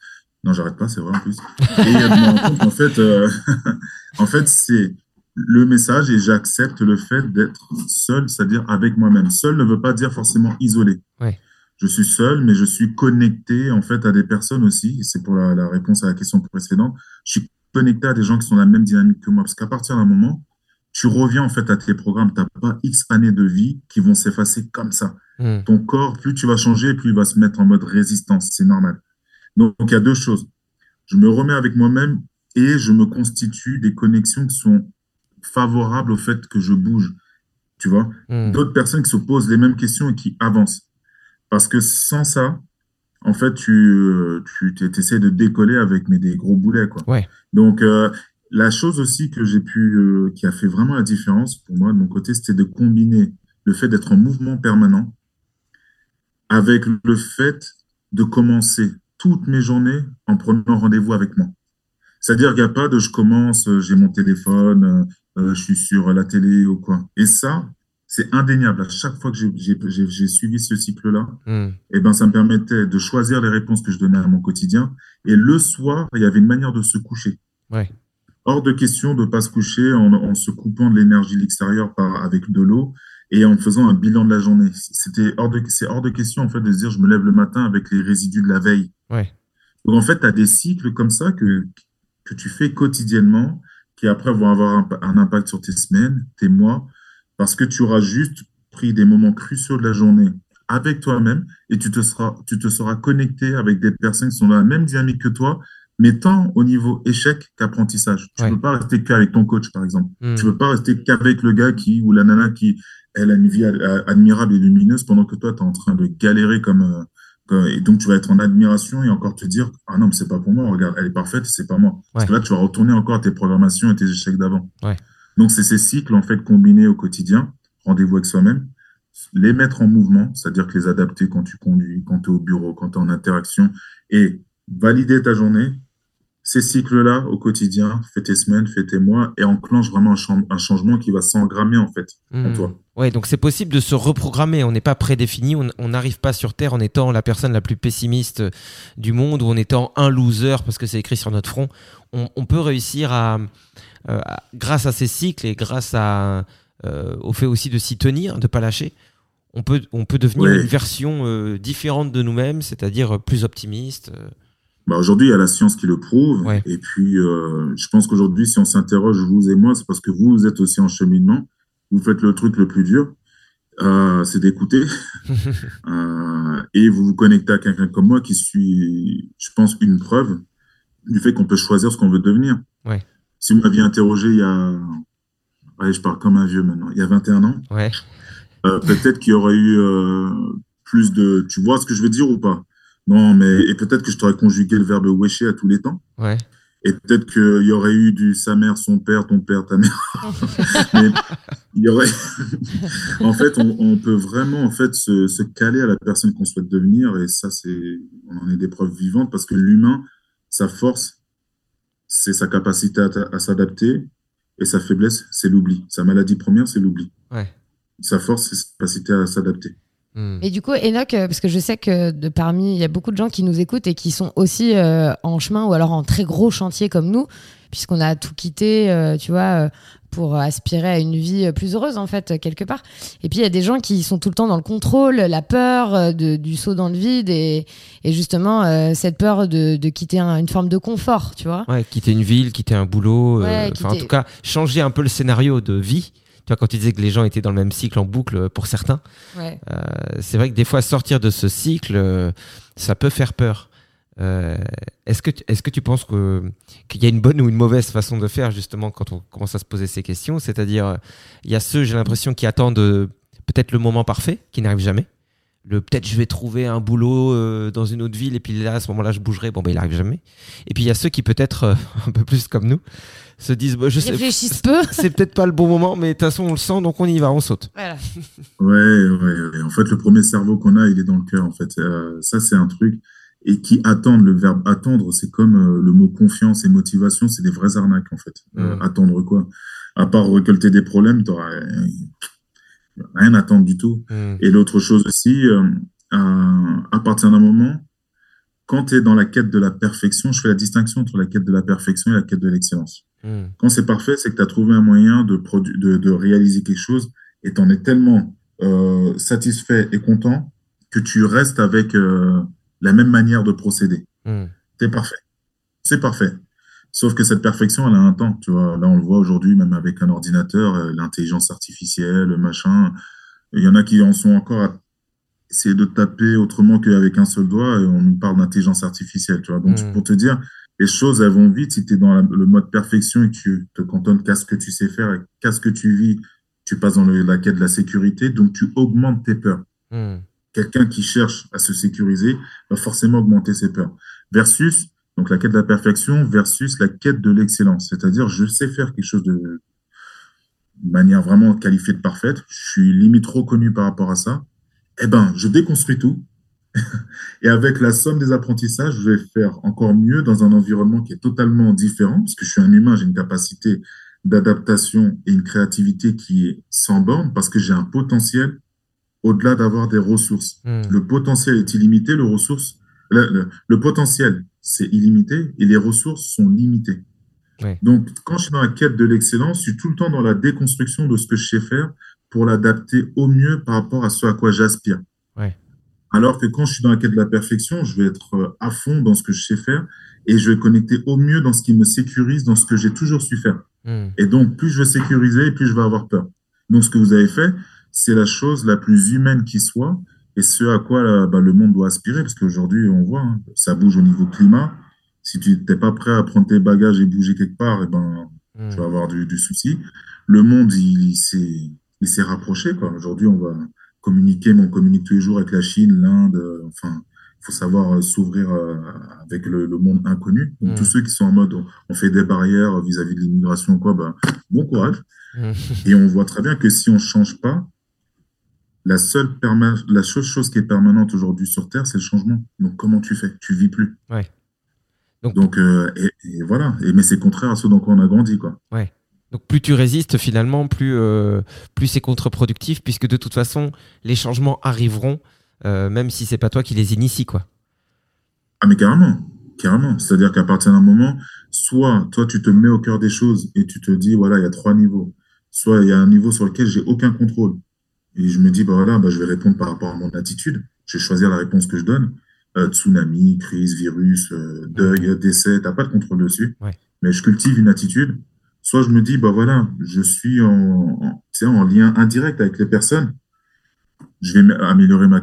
Non, j'arrête pas, c'est vrai en plus. Et je me rends compte qu'en fait, euh, en fait, c'est le message et j'accepte le fait d'être seul, c'est-à-dire avec moi-même. Seul ne veut pas dire forcément isolé. Ouais. Je suis seul, mais je suis connecté en fait à des personnes aussi. C'est pour la, la réponse à la question précédente. Je suis connecté à des gens qui sont dans la même dynamique que moi. Parce qu'à partir d'un moment, tu reviens en fait à tes programmes. Tu n'as pas X années de vie qui vont s'effacer comme ça. Hmm. Ton corps, plus tu vas changer, plus il va se mettre en mode résistance. C'est normal. Donc, il y a deux choses. Je me remets avec moi-même et je me constitue des connexions qui sont favorables au fait que je bouge. Tu vois? Hmm. D'autres personnes qui se posent les mêmes questions et qui avancent. Parce que sans ça, en fait, tu, euh, tu essaies de décoller avec mais des gros boulets, quoi. Ouais. Donc, euh, la chose aussi que j'ai pu, euh, qui a fait vraiment la différence pour moi de mon côté, c'était de combiner le fait d'être en mouvement permanent avec le fait de commencer toutes mes journées en prenant rendez-vous avec moi. C'est-à-dire qu'il n'y a pas de je commence, euh, j'ai mon téléphone, euh, euh, je suis sur la télé ou quoi. Et ça, c'est indéniable. À chaque fois que j'ai- suivi ce cycle-là, Hmm. eh ben, ça me permettait de choisir les réponses que je donnais à mon quotidien. Et le soir, il y avait une manière de se coucher. Ouais. Hors de question de ne pas se coucher en, en se coupant de l'énergie de l'extérieur avec de l'eau et en faisant un bilan de la journée. C'était hors de, c'est hors de question, en fait, de se dire, je me lève le matin avec les résidus de la veille. Ouais. Donc, en fait, tu as des cycles comme ça que, que tu fais quotidiennement qui après vont avoir un, un impact sur tes semaines, tes mois, parce que tu auras juste pris des moments cruciaux de la journée avec toi-même et tu te seras, tu te seras connecté avec des personnes qui sont dans la même dynamique que toi, mais tant au niveau échec qu'apprentissage. Tu ne Ouais. peux pas rester qu'avec ton coach, par exemple. Hmm. Tu ne peux pas rester qu'avec le gars qui, ou la nana qui, elle a une vie admirable et lumineuse pendant que toi, tu es en train de galérer comme, euh, comme- et donc tu vas être en admiration et encore te dire, ah non, mais c'est pas pour moi, regarde, elle est parfaite, c'est pas moi. Parce que là, tu vas retourner encore à tes programmations et tes échecs d'avant. Ouais. Donc, c'est ces cycles, en fait, combinés au quotidien, rendez-vous avec soi-même, les mettre en mouvement, c'est-à-dire que les adapter quand tu conduis, quand tu es au bureau, quand tu es en interaction, et valider ta journée. Ces cycles-là, au quotidien, fais tes semaines, fais tes mois, et enclenche vraiment un, chan- un changement qui va s'engrammer, en fait, en Hmm. toi. Ouais, donc c'est possible de se reprogrammer. On n'est pas prédéfini. On n'arrive pas sur Terre en étant la personne la plus pessimiste du monde ou en étant un loser parce que c'est écrit sur notre front. On, on peut réussir à, euh, à- grâce à ces cycles et grâce à, euh, au fait aussi de s'y tenir, de pas lâcher, on peut, on peut devenir une version euh, différente de nous-mêmes, c'est-à-dire euh, plus optimiste. Bah, aujourd'hui, il y a la science qui le prouve. Ouais. Et puis, euh, je pense qu'aujourd'hui, si on s'interroge, vous et moi, c'est parce que vous, êtes aussi en cheminement. Vous faites le truc le plus dur, euh, c'est d'écouter. Euh, et vous vous connectez à quelqu'un comme moi qui suis, je pense, une preuve du fait qu'on peut choisir ce qu'on veut devenir. Ouais. Si vous m'aviez interrogé il y a... Ouais, je parle comme un vieux maintenant. Il y a 21 ans, Ouais. peut-être qu'il y aurait eu plus de... Tu vois ce que je veux dire ou pas? Non, mais... Et peut-être que je t'aurais conjugué le verbe wecher à tous les temps. Ouais. Et peut-être qu'il y aurait eu du sa mère, son père, ton père, ta mère. Mais il y aurait. en fait, on, on peut vraiment en fait se, se caler à la personne qu'on souhaite devenir. Et ça, c'est, on en est des preuves vivantes parce que l'humain, sa force, c'est sa capacité à, à s'adapter. Et sa faiblesse, c'est l'oubli. Sa maladie première, c'est l'oubli. Ouais. Sa force, c'est sa capacité à s'adapter. Hmm. Et du coup, Enoch, euh, parce que je sais que de parmi, il y a beaucoup de gens qui nous écoutent et qui sont aussi euh, en chemin ou alors en très gros chantier comme nous, puisqu'on a tout quitté, euh, tu vois, pour aspirer à une vie plus heureuse en fait, quelque part. Et puis il y a des gens qui sont tout le temps dans le contrôle, la peur de- du saut dans le vide et, et justement euh, cette peur de, de quitter un- une forme de confort, tu vois. Ouais, quitter une ville, quitter un boulot, Ouais, en tout cas changer un peu le scénario de vie. Tu vois, quand tu disais que les gens étaient dans le même cycle en boucle euh, pour certains, Ouais. euh, c'est vrai que des fois sortir de ce cycle, euh, ça peut faire peur. Euh, est-ce que tu- est-ce que tu penses que qu'il y a une bonne ou une mauvaise façon de faire justement quand on commence à se poser ces questions? C'est-à-dire, il y a ceux, j'ai l'impression, qui attendent peut-être le moment parfait, qui n'arrive jamais. Le peut-être je vais trouver un boulot euh, dans une autre ville et puis là à ce moment-là je bougerai. Bon ben il arrive jamais. Et puis il y a ceux qui peut-être euh, un peu plus comme nous se disent bah, je sais Réfléchissent peu. c'est peut-être pas le bon moment mais de toute façon on le sent donc on y va on saute. Voilà. Ouais, ouais, ouais. En fait, le premier cerveau qu'on a, il est dans le cœur. En fait, Euh, ça, c'est un truc. Et qui attendent le verbe attendre, c'est comme euh, le mot confiance et motivation, c'est des vraies arnaques en fait. Euh, Mhm. attendre quoi? À part récolter des problèmes, t'auras euh, rien à attendre du tout. Hmm. Et l'autre chose aussi, euh, à, à partir d'un moment, quand tu es dans la quête de la perfection, je fais la distinction entre la quête de la perfection et la quête de l'excellence. Hmm. Quand c'est parfait, c'est que tu as trouvé un moyen de, de, de réaliser quelque chose et tu en es tellement euh, satisfait et content que tu restes avec euh, la même manière de procéder. Hmm. C'est parfait. C'est parfait. Sauf que cette perfection, elle a un temps. Tu vois, là, on le voit aujourd'hui, même avec un ordinateur, euh, l'intelligence artificielle, le machin. Il y en a qui en sont encore à essayer de taper autrement qu'avec un seul doigt et on nous parle d'intelligence artificielle. Tu vois, donc Mm. pour te dire, les choses, elles vont vite si tu es dans la- le mode perfection et que tu te cantonnes qu'à ce que tu sais faire et qu'à ce que tu vis, tu passes dans le- la quête de la sécurité, donc tu augmentes tes peurs Hmm. quelqu'un qui cherche à se sécuriser va forcément augmenter ses peurs. Versus, donc la quête de la perfection versus la quête de l'excellence. C'est-à-dire, je sais faire quelque chose de manière vraiment qualifiée de parfaite. Je suis limite reconnu par rapport à ça. Eh ben, je déconstruis tout. Et avec la somme des apprentissages, je vais faire encore mieux dans un environnement qui est totalement différent, parce que je suis un humain, j'ai une capacité d'adaptation et une créativité qui est sans borne, parce que j'ai un potentiel au-delà d'avoir des ressources. Hmm. Le potentiel est illimité, le, ressource, le, le- le potentiel, c'est illimité et les ressources sont limitées. Donc, quand je suis dans la quête de l'excellence, je suis tout le temps dans la déconstruction de ce que je sais faire pour l'adapter au mieux par rapport à ce à quoi j'aspire. Alors que quand je suis dans la quête de la perfection, je vais être euh, à fond dans ce que je sais faire et je vais connecter au mieux dans ce qui me sécurise, dans ce que j'ai toujours su faire. Hmm. Et donc, plus je vais sécuriser, plus je vais avoir peur. Donc, ce que vous avez fait, c'est la chose la plus humaine qui soit et ce à quoi là, bah, le monde doit aspirer. Parce qu'aujourd'hui, on voit, hein, ça bouge au niveau climat. Si tu n'es pas prêt à prendre tes bagages et bouger quelque part, eh ben, Hmm. tu vas avoir du, du souci. Le monde, il, il s'est il s'est rapproché. quoi. Aujourd'hui, on va communiquer, mais on communique tous les jours avec la Chine, l'Inde. euh, enfin, il faut savoir euh, s'ouvrir euh, avec le, le monde inconnu. Donc, Mm. tous ceux qui sont en mode, on, fait des barrières vis-à-vis de l'immigration, quoi, bah, bon courage. Hmm. Et on voit très bien que si on ne change pas, la seule la seule chose qui est permanente aujourd'hui sur Terre, c'est le changement. Donc, comment tu fais? Tu vis plus. Ouais. Donc- Donc, euh, et, et voilà. Et, mais c'est contraire à ce quoi on a grandi, quoi. Donc plus tu résistes finalement, plus, euh, plus c'est contre-productif, puisque de toute façon, les changements arriveront, euh, même si c'est pas toi qui les initie, quoi. Ah, mais carrément, carrément. C'est-à-dire qu'à partir d'un moment, soit toi, tu te mets au cœur des choses et tu te dis, voilà, il y a trois niveaux. Soit il y a un niveau sur lequel j'ai aucun contrôle. Et je me dis, bah voilà, bah, je vais répondre par rapport à mon attitude. Je vais choisir la réponse que je donne. Euh, tsunami, crise, virus, deuil, décès, t'as pas de contrôle dessus. Ouais. Mais je cultive une attitude. Soit je me dis, bah voilà, je suis en, en, lien indirect avec les personnes je vais améliorer ma,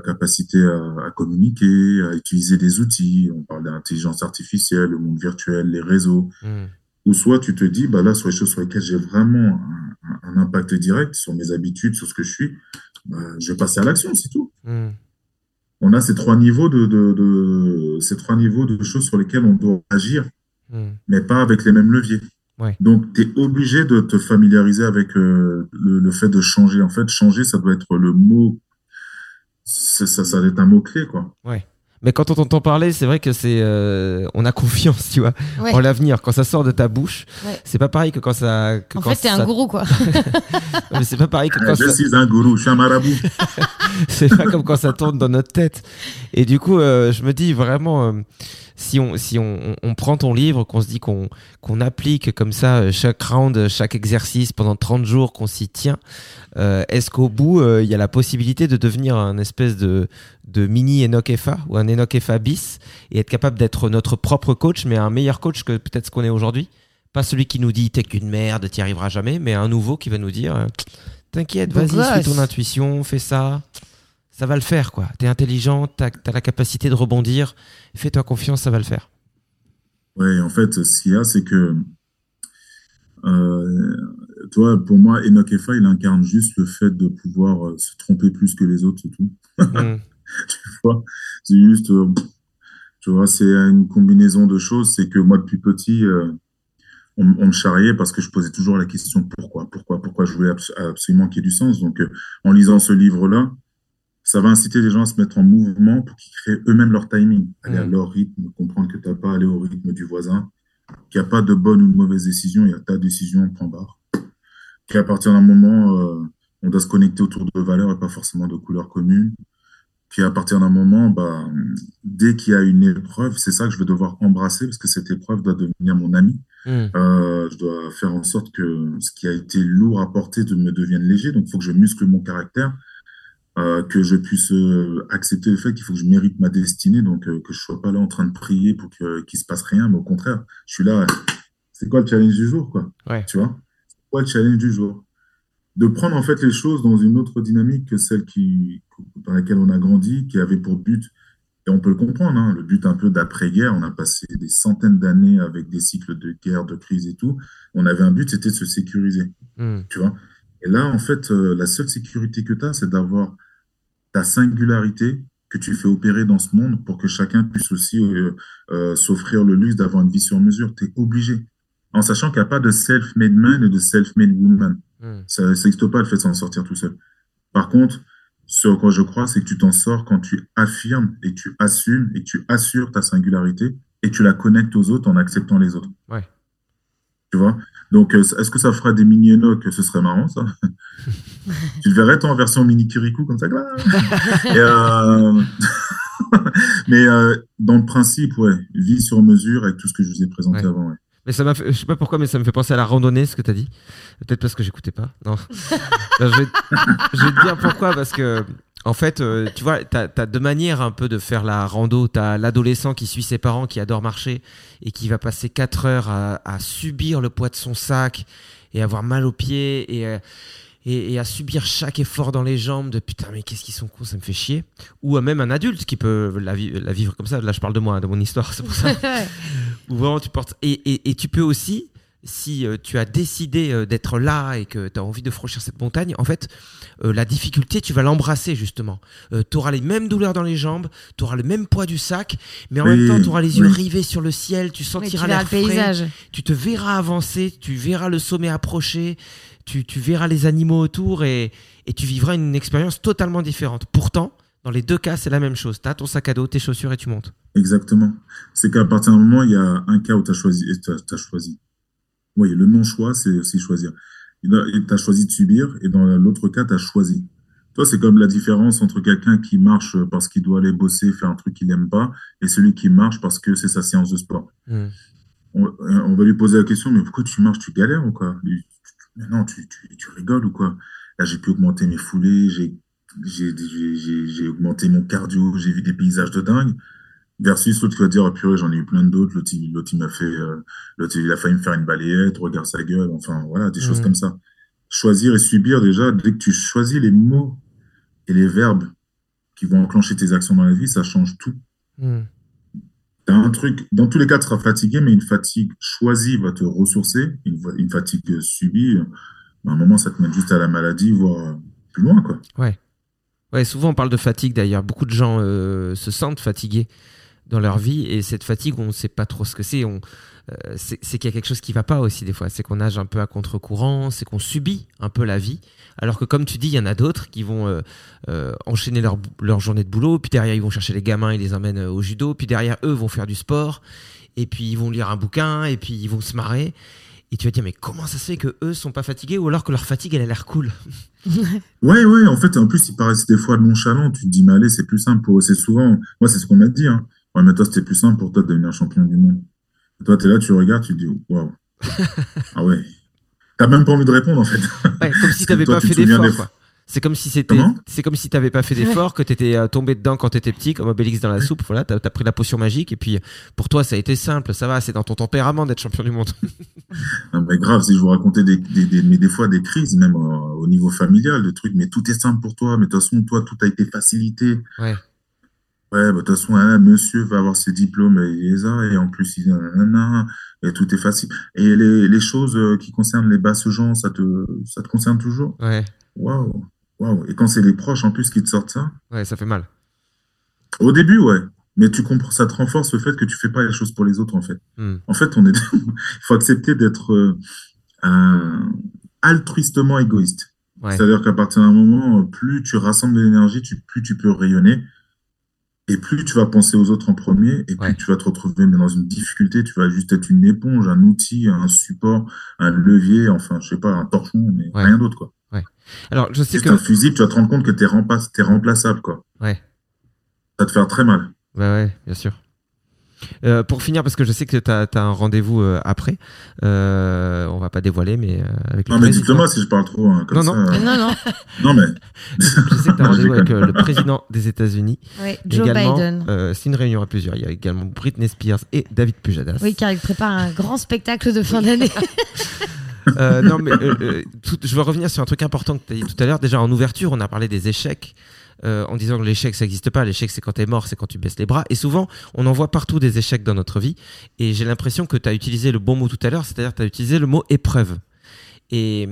capacité à, à communiquer, à utiliser des outils. On parle d'intelligence artificielle, le monde virtuel, les réseaux. Hmm. Ou soit tu te dis, bah là, sur les choses sur lesquelles j'ai vraiment un, impact direct, sur mes habitudes, sur ce que je suis, bah, je vais passer à l'action, c'est tout. Hmm. On a ces trois niveaux de, de, de- ces trois niveaux de choses sur lesquelles on doit agir, Hmm. mais pas avec les mêmes leviers. Ouais. Donc, tu es obligé de te familiariser avec euh, le, le fait de changer. En fait, changer, ça doit être le mot, ça, ça doit être un mot-clé, quoi. Mais quand on t'entend parler, c'est vrai que c'est, euh, on a confiance, tu vois, Ouais. en l'avenir. Quand ça sort de ta bouche, Ouais. c'est pas pareil que quand ça. que En quand fait, t'es ça- un gourou, quoi. Mais c'est pas pareil que quand Je ça. suis un gourou, je suis un marabout. c'est pas comme quand ça tourne dans notre tête. Et du coup, euh, je me dis vraiment, euh, si on si on, on- on prend ton livre, qu'on se dit qu'on qu'on applique comme ça euh, chaque round, euh, chaque exercice pendant 30 jours, qu'on s'y tient, euh, est-ce qu'au bout, euh, il y a la possibilité de devenir un espèce de de mini Enoch FA ou un Enoch FA bis et être capable d'être notre propre coach, mais un meilleur coach que peut-être ce qu'on est aujourd'hui? Pas celui qui nous dit t'es qu'une merde, t'y arriveras jamais, mais un nouveau qui va nous dire t'inquiète, vas-y, suis ton intuition, fais ça ça va le faire, quoi. T'es intelligent, t'as as la capacité de rebondir. Fais-toi confiance, ça va le faire. Ouais, en fait, ce qu'il y a, c'est que, euh, toi, pour moi, Enoch Effa, il incarne juste le fait de pouvoir euh, se tromper plus que les autres, c'est tout. Mm. Tu vois, c'est juste, euh, tu vois, c'est une combinaison de choses. C'est que moi, depuis petit, euh, on, on me charriait parce que je posais toujours la question pourquoi, pourquoi, pourquoi je voulais abs- absolument qu'il y ait du sens. Donc, en lisant ce livre-là, ça va inciter les gens à se mettre en mouvement pour qu'ils créent eux-mêmes leur timing, aller à Mm. leur rythme, comprendre que tu n'as pas à aller au rythme du voisin, qu'il n'y a pas de bonne ou de mauvaise décision, il y a ta décision, point barre. Qu'à partir d'un moment, euh, on doit se connecter autour de valeurs et pas forcément de couleurs communes. Puis à partir d'un moment, bah, dès qu'il y a une épreuve, c'est ça que je vais devoir embrasser parce que cette épreuve doit devenir mon ami. Mm. Euh, je dois faire en sorte que ce qui a été lourd à porter de me devienne léger. Donc, il faut que je muscle mon caractère, euh, que je puisse euh, accepter le fait qu'il faut que je mérite ma destinée. Donc, euh, que je sois pas là en train de prier pour qu'il se passe rien, mais au contraire, je suis là. C'est quoi le challenge du jour, quoi? Ouais. Tu vois? C'est quoi le challenge du jour? De prendre en fait les choses dans une autre dynamique que celle qui, dans laquelle on a grandi, qui avait pour but et on peut le comprendre, hein, le but un peu d'après-guerre, on a passé des centaines d'années avec des cycles de guerre, de crise et tout. On avait un but, c'était de se sécuriser, Mm. tu vois? Et là, en fait, la seule sécurité que tu as, c'est d'avoir ta singularité que tu fais opérer dans ce monde pour que chacun puisse aussi euh, euh, s'offrir le luxe d'avoir une vie sur mesure. Tu es obligé. En sachant qu'il n'y a pas de self-made man et de self-made woman. Mm. Ça n'existe pas le fait de s'en sortir tout seul. Par contre, ce à quoi je crois, c'est que tu t'en sors quand tu affirmes et tu assumes et tu assures ta singularité et tu la connectes aux autres en acceptant les autres. Ouais. Tu vois? Donc, euh, est-ce que ça fera des mini Enoch? Ce serait marrant, ça? tu le verrais, toi, en version mini Kirikou, comme ça. là. Et, euh, Mais euh, dans le principe, ouais, vie sur mesure avec tout ce que je vous ai présenté Ouais. avant. ouais. Mais ça m'a fait, je sais pas pourquoi, mais ça me fait penser à la randonnée, ce que t'as dit. Peut-être parce que j'écoutais pas. Non. Non, je, vais, je vais te dire pourquoi, parce que, en fait, euh, tu vois, t'as as deux manières un peu de faire la rando. T'as l'adolescent qui suit ses parents, qui adore marcher et qui va passer 4 heures à, à subir le poids de son sac et avoir mal aux pieds et, euh, et, et à subir chaque effort dans les jambes de putain, mais qu'est-ce qu'ils sont cons, ça me fait chier. Ou même un adulte qui peut la, vi- la vivre comme ça. Là, je parle de moi, de mon histoire, c'est pour ça. Ou vraiment tu portes. Et tu peux aussi, si euh, tu as décidé euh, d'être là et que tu as envie de franchir cette montagne, en fait, euh, la difficulté, tu vas l'embrasser justement. tu auras les mêmes douleurs dans les jambes, tu auras le même poids du sac, mais en Oui, même temps, tu auras les yeux oui. rivés sur le ciel, tu sentiras l'air le frais, paysage. tu te verras avancer, tu verras le sommet approcher, tu, tu verras les animaux autour et, et tu vivras une expérience totalement différente. Pourtant, dans les deux cas, c'est la même chose. Tu as ton sac à dos, tes chaussures et tu montes. Exactement. C'est qu'à partir d'un moment, il y a un cas où tu as choisi. t'as choisi. Oui, le non-choix, c'est aussi choisir. Tu as choisi de subir et dans l'autre cas, tu as choisi. Toi, c'est comme la différence entre quelqu'un qui marche parce qu'il doit aller bosser, faire un truc qu'il n'aime pas, et celui qui marche parce que c'est sa séance de sport. Mm. On, on va lui poser la question, mais pourquoi tu marches, tu galères ou quoi? Mais non, tu, tu, tu rigoles ou quoi? Là, j'ai pu augmenter mes foulées, j'ai augmenté mon cardio, j'ai vu des paysages de dingue. Versus l'autre qui va dire, ah purée, j'en ai eu plein d'autres, l'autre, il m'a fait, euh, il a failli me faire une balayette, regarde sa gueule, enfin, voilà, des choses Mhm. comme ça. Choisir et subir, déjà, dès que tu choisis les mots et les verbes qui vont enclencher tes actions dans la vie, ça change tout. Mm. T'as un truc, dans tous les cas, tu seras fatigué, mais une fatigue choisie va te ressourcer. Une, une fatigue subie, à un moment, ça te met juste à la maladie, voire euh, plus loin, quoi. Ouais. Ouais, souvent on parle de fatigue d'ailleurs. Beaucoup de gens euh, se sentent fatigués dans leur vie. Et cette fatigue, on ne sait pas trop ce que euh, c'est c'est qu'il y a quelque chose qui va pas aussi des fois. C'est qu'on nage un peu à contre-courant, c'est qu'on subit un peu la vie. Alors que comme tu dis, il y en a d'autres qui vont euh, euh, enchaîner leur, leur journée de boulot, puis derrière ils vont chercher les gamins, ils les emmènent au judo, puis derrière eux vont faire du sport, et puis ils vont lire un bouquin, et puis ils vont se marrer. Et tu vas dire, mais comment ça se fait que eux sont pas fatigués, ou alors que leur fatigue elle a l'air cool? Ouais, ouais, en fait, en plus, ils paraissent des fois nonchalants. Tu te dis, mais allez, c'est plus simple. C'est souvent, moi, c'est ce qu'on m'a dit, hein. Ouais, mais toi, c'était plus simple pour toi de devenir champion du monde. Et toi, t'es là, tu regardes, tu te dis, waouh. ah ouais. T'as même pas envie de répondre, en fait. Ouais, comme si t'avais pas tu fait d'effort. des- quoi. C'est comme si c'était, c'est comme si t'avais pas fait d'effort, que t'étais euh, tombé dedans quand t'étais petit, comme Obélix dans la soupe. Voilà, t'as as pris la potion magique, et puis pour toi, ça a été simple. Ça va, c'est dans ton tempérament d'être champion du monde. Non, mais grave, si je vous racontais des, des, des- mais des fois des crises, même euh, au niveau familial, de trucs, mais tout est simple pour toi, mais de toute façon, toi, tout a été facilité. Ouais. Ouais, bah, de toute façon, hein, monsieur va avoir ses diplômes, et il les a, et en plus, il nanana, et tout est facile. Et les, les choses euh, qui concernent les basses gens, ça te, ça te concerne toujours? Ouais, Waouh, waouh. Et quand c'est les proches, en plus, qui te sortent ça? ouais, ça fait mal. Au début, ouais. Mais tu comprends, ça te renforce le fait que tu fais pas les choses pour les autres, en fait. Hmm. En fait, on est, il faut accepter d'être euh, altruistement égoïste. Ouais. C'est-à-dire qu'à partir d'un moment, plus tu rassembles de l'énergie, plus tu peux rayonner. Et plus tu vas penser aux autres en premier, et plus Ouais. tu vas te retrouver mais dans une difficulté, tu vas juste être une éponge, un outil, un support, un levier, enfin, je sais pas, un torchon, mais Ouais. rien d'autre, quoi. Alors, je sais Juste que, un fusible, tu vas te rendre compte que t'es remplaç- t'es remplaçable, quoi. ouais, Ça va te faire très mal. bah ouais, bien sûr. Euh, pour finir, parce que je sais que tu as, un rendez-vous euh, après, euh, on va pas dévoiler, mais euh, avec le Non, mais président- dites-le si je parle trop, hein, comme Non, ça. non. euh, Non, non. Non, mais. Je sais que tu as je rendez-vous avec euh, le président des États-Unis. Ouais, Joe également, Biden. euh, c'est une réunion à plusieurs. Il y a également Britney Spears et David Pujadas. Oui, car il prépare un grand spectacle de fin d'année. Euh, non, mais tout- je veux revenir sur un truc important que tu as dit tout à l'heure. Déjà, en ouverture, on a parlé des échecs. Euh, en disant que l'échec ça n'existe pas, l'échec c'est quand t'es mort, c'est quand tu baisses les bras. Et souvent, on en voit partout des échecs dans notre vie. Et j'ai l'impression que tu as utilisé le bon mot tout à l'heure, c'est-à-dire tu as utilisé le mot épreuve. Et,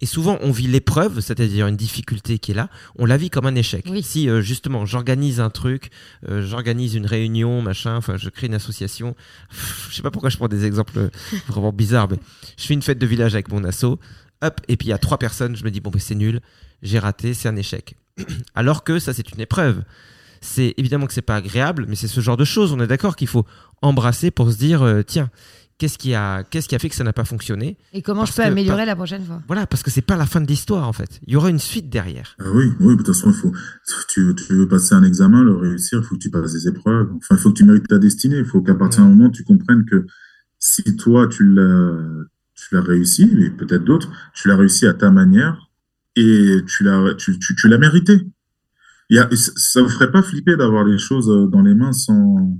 et souvent, on vit l'épreuve, c'est-à-dire une difficulté qui est là, on la vit comme un échec. Oui. Si euh, justement j'organise un truc, euh, j'organise une réunion, machin, enfin je crée une association, Pff, je sais pas pourquoi je prends des exemples vraiment bizarres, mais je fais une fête de village avec mon asso, hop, et puis il y a trois personnes, je me dis bon ben c'est nul, j'ai raté, c'est un échec. Alors que ça c'est une épreuve. C'est évidemment que c'est pas agréable, mais c'est ce genre de choses. On est d'accord qu'il faut embrasser pour se dire euh, tiens, qu'est-ce qui a qu'est-ce qui a fait que ça n'a pas fonctionné? Et comment Parce je peux que- améliorer par- la prochaine fois? Voilà, parce que c'est pas la fin de l'histoire en fait. Il y aura une suite derrière. Ah oui, oui, de toute façon, il faut, tu, tu veux passer un examen, le réussir, il faut que tu passes des épreuves. Enfin, il faut que tu mérites ta destinée. Il faut qu'à partir d'un moment, tu comprennes que si toi, tu l'as, tu l'as réussi, et peut-être d'autres, tu l'as réussi à ta manière et tu l'as, tu, tu, tu l'as mérité. Il y a, ça ne vous ferait pas flipper d'avoir les choses euh, dans les mains sans,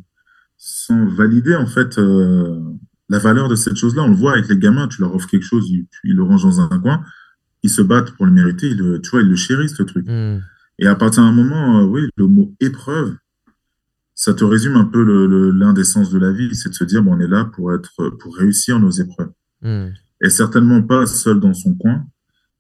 sans valider, en fait, euh, la valeur de cette chose-là. On le voit avec les gamins, tu leur offres quelque chose, ils, ils le rangent dans un coin, ils se battent pour le mériter, ils le, tu vois, ils le chérissent, ce truc. Hmm. Et à partir d'un moment, euh, oui, le mot épreuve, ça te résume un peu l'un des sens de la vie, c'est de se dire, bon, on est là pour être, pour réussir nos épreuves. Hmm. Et certainement pas seul dans son coin,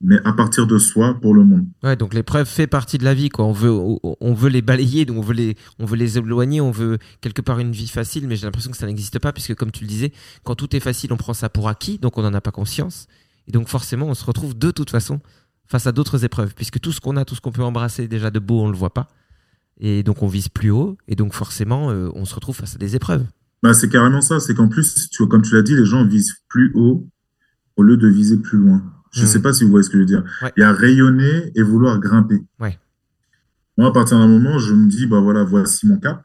mais à partir de soi pour le monde. Ouais, donc l'épreuve fait partie de la vie, quoi. On veut, on, veut les balayer, donc on veut les, on veut les éloigner, on veut quelque part une vie facile, mais j'ai l'impression que ça n'existe pas, puisque comme tu le disais, quand tout est facile, on prend ça pour acquis, donc on n'en a pas conscience. Et donc forcément, on se retrouve de toute façon face à d'autres épreuves, puisque tout ce qu'on a, tout ce qu'on peut embrasser déjà de beau, on le voit pas. Et donc on vise plus haut, et donc forcément, euh, on se retrouve face à des épreuves. Bah, c'est carrément ça, c'est qu'en plus, tu vois, comme tu l'as dit, les gens visent plus haut au lieu de viser plus loin. Je Mhm. sais pas si vous voyez ce que je veux dire. Ouais. Il y a rayonner et vouloir grimper. Ouais. Moi, à partir d'un moment, je me dis, bah voilà, voici mon cap.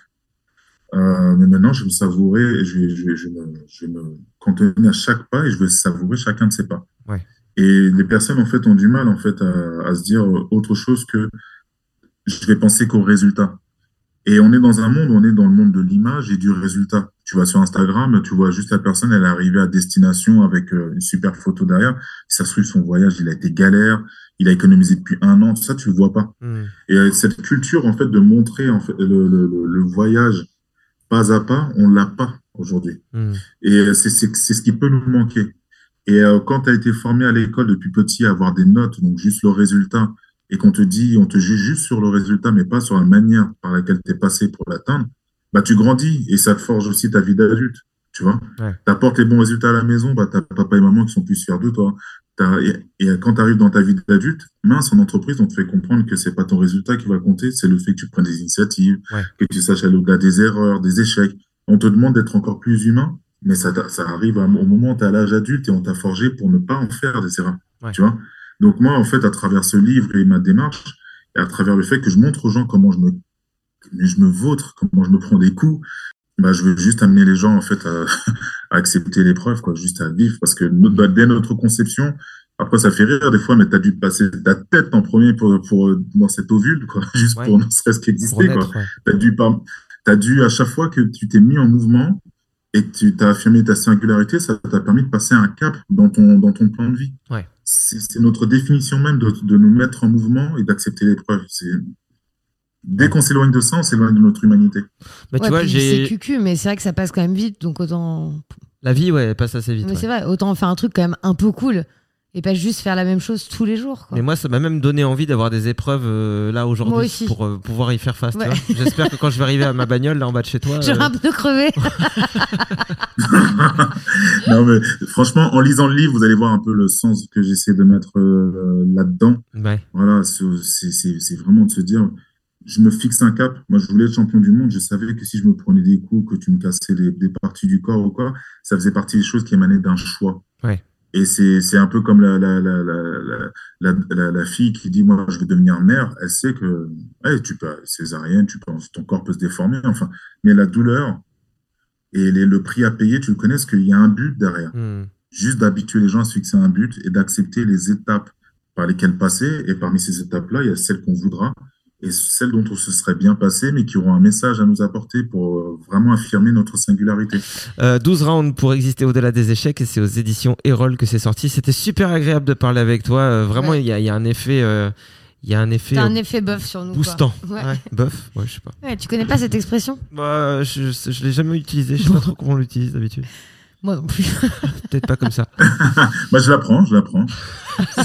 Euh, mais maintenant, je vais me savourer et je vais, je vais, je vais me, je vais me cantonner à chaque pas et je vais savourer chacun de ces pas. Ouais. Et les personnes, en fait, ont du mal, en fait, à, à se dire autre chose que je vais penser qu'au résultat. Et on est dans un monde, on est dans le monde de l'image et du résultat. Tu vas sur Instagram, tu vois juste la personne, elle est arrivée à destination avec euh, une super photo derrière. Ça se trouve, son voyage, il a été galère, il a économisé depuis un an, tout ça, tu le vois pas. Hmm. Et euh, cette culture, en fait, de montrer en fait, le, le, le, le voyage pas à pas, on l'a pas aujourd'hui. Hmm. Et euh, c'est ce qui peut nous manquer. Et quand tu as été formé à l'école depuis petit à avoir des notes, donc juste le résultat, et qu'on te dit, on te juge juste sur le résultat, mais pas sur la manière par laquelle tu es passé pour l'atteindre, bah, tu grandis et ça te forge aussi ta vie d'adulte. Tu vois, Ouais. tu apportes les bons résultats à la maison, bah, t'as papa et maman qui sont plus fiers de toi. Et, et quand tu arrives dans ta vie d'adulte, mince, en entreprise, on te fait comprendre que c'est pas ton résultat qui va compter, c'est le fait que tu prennes des initiatives, Ouais. que tu saches aller au-delà des erreurs, des échecs. On te demande d'être encore plus humain, mais ça, arrive au moment où tu es à l'âge adulte et on t'a forgé pour ne pas en faire des erreurs. Ouais. Tu vois? Donc moi, en fait, à travers ce livre et ma démarche, et à travers le fait que je montre aux gens comment je me, je me vautre, comment je me prends des coups, bah, je veux juste amener les gens en fait à, à accepter l'épreuve, quoi, juste à vivre, parce que notre, bah, dès notre conception, après ça fait rire des fois, mais tu as dû passer ta tête en premier pour, pour dans cet ovule, quoi, juste Ouais. pour ne serait-ce qu'exister, quoi. ouais. T'as dû, par- t'as dû, à chaque fois que tu t'es mis en mouvement et que tu t'as affirmé ta singularité, ça t'a permis de passer un cap dans ton, dans ton plan de vie. Ouais. C'est notre définition même de, de nous mettre en mouvement et d'accepter l'épreuve. C'est Dès qu'on s'éloigne de ça, on s'éloigne de notre humanité. Bah, tu Ouais, vois, puis j'ai C'est cucu, mais c'est vrai que ça passe quand même vite, donc autant. la vie, ouais, elle passe assez vite. Mais ouais. c'est vrai, autant faire un truc quand même un peu cool et pas juste faire la même chose tous les jours. Quoi. Mais moi, ça m'a même donné envie d'avoir des épreuves euh, là aujourd'hui pour euh, pouvoir y faire face. Ouais. J'espère que quand je vais arriver à ma bagnole là en bas de chez toi, J'ai euh, un peu crevé. non, mais franchement, en lisant le livre, vous allez voir un peu le sens que j'essaie de mettre euh, là-dedans. ouais. Voilà, c'est c'est- c'est vraiment de se dire, je me fixe un cap. Moi, je voulais être champion du monde. Je savais que si je me prenais des coups, que tu me cassais des, des parties du corps ou quoi, ça faisait partie des choses qui émanaient d'un choix. Ouais. Et c'est un peu comme la, la, la, la, fille qui dit, moi, je veux devenir mère. Elle sait que, ouais, tu peux, césarienne, tu peux, ton corps peut se déformer, enfin. Mais la douleur et les- le prix à payer, tu le connais, parce qu'il y a un but derrière Hmm. juste d'habituer les gens à se fixer un but et d'accepter les étapes par lesquelles passer. Et parmi ces étapes-là, il y a celles qu'on voudra et celles dont on se serait bien passé, mais qui auront un message à nous apporter pour euh, vraiment affirmer notre singularité. Euh, 12 rounds pour exister au-delà des échecs et c'est aux éditions Erol que c'est sorti. C'était super agréable de parler avec toi. Euh, vraiment, il Ouais. y, a, il y a un effet, euh, il y a un effet T'as un euh, effet bof sur nous. quoi. boostant. Ouais. Ouais. Bof, ouais, je sais pas. Ouais, tu connais pas cette expression? Bah, je, je, je l'ai jamais utilisé. Je sais pas trop comment on l'utilise d'habitude. Moi non plus. Peut-être pas comme ça. Bah, je l'apprends, je l'apprends.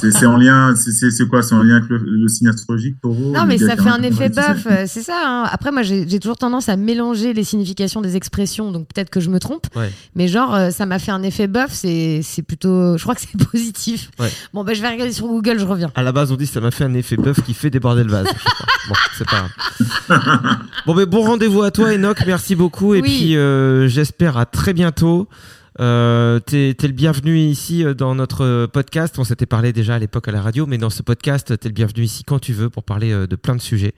C'est en lien, c'est- quoi? C'est en lien avec le, le signe astrologique, taureau? Non, mais ça fait a un effet bof, euh, c'est ça. hein. Après, moi, j'ai toujours tendance à mélanger les significations des expressions, donc peut-être que je me trompe. Ouais. Mais genre, euh, ça m'a fait un effet bof, c'est plutôt. Je crois que c'est positif. Ouais. Bon, bah, je vais regarder sur Google, je reviens. À la base, on dit ça m'a fait un effet bœuf qui fait déborder le vase. Bon, c'est pas grave. Bon, mais bon rendez-vous à toi, Enoch. Merci beaucoup. Et Oui. puis, euh, j'espère à très bientôt. Euh, t'es, t'es le bienvenu ici euh, dans notre euh, podcast. On s'était parlé déjà à l'époque à la radio, mais dans ce podcast, t'es le bienvenu ici quand tu veux pour parler euh, de plein de sujets.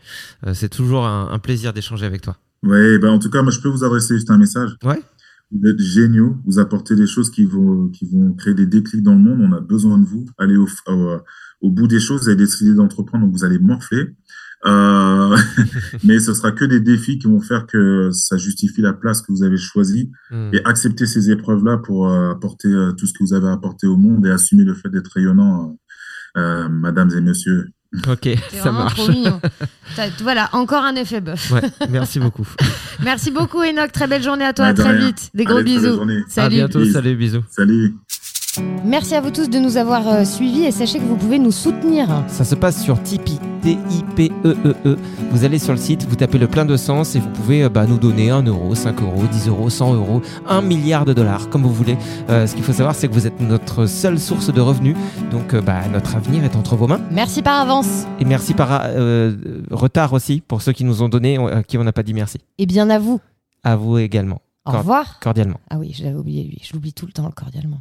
Euh, c'est toujours un, un plaisir d'échanger avec toi. Ouais, ben en tout cas, moi, je peux vous adresser juste un message. Ouais. Vous êtes géniaux. Vous apportez des choses qui vont, qui vont créer des déclics dans le monde. On a besoin de vous. Allez au, au, au bout des choses. Vous avez décidé d'entreprendre, donc vous allez morfler. Euh, mais ce sera que des défis qui vont faire que ça justifie la place que vous avez choisie Hmm. et accepter ces épreuves-là pour euh, apporter euh, tout ce que vous avez apporté au monde et assumer le fait d'être rayonnant, mesdames et messieurs. Ok, ça marche. trop mignon. T'as- Voilà, encore un effet. Ouais, merci beaucoup. Merci beaucoup, Enoch. Très belle journée à toi. Ouais, à très rien. vite. Des gros Allez, bisous. journée. À Salut. bientôt. Bisous. Salut, bisous. Salut. Merci à vous tous de nous avoir euh, suivis et sachez que vous pouvez nous soutenir. Ça se passe sur Tipeee, T-I-P-E-E-E. E Vous allez sur le site, vous tapez le plein de sens et vous pouvez euh, bah, nous donner 1 euro, 5 euros, 10 euros, 100 euros, 1 milliard de dollars, comme vous voulez. Euh, ce qu'il faut savoir, c'est que vous êtes notre seule source de revenus. Donc, euh, bah, notre avenir est entre vos mains. Merci par avance. Et merci par euh, retard aussi pour ceux qui nous ont donné, à qui on n'a pas dit merci. Et bien à vous. À vous également. Au revoir. Cordialement. Ah oui, je l'avais oublié lui. Je l'oublie tout le temps, cordialement.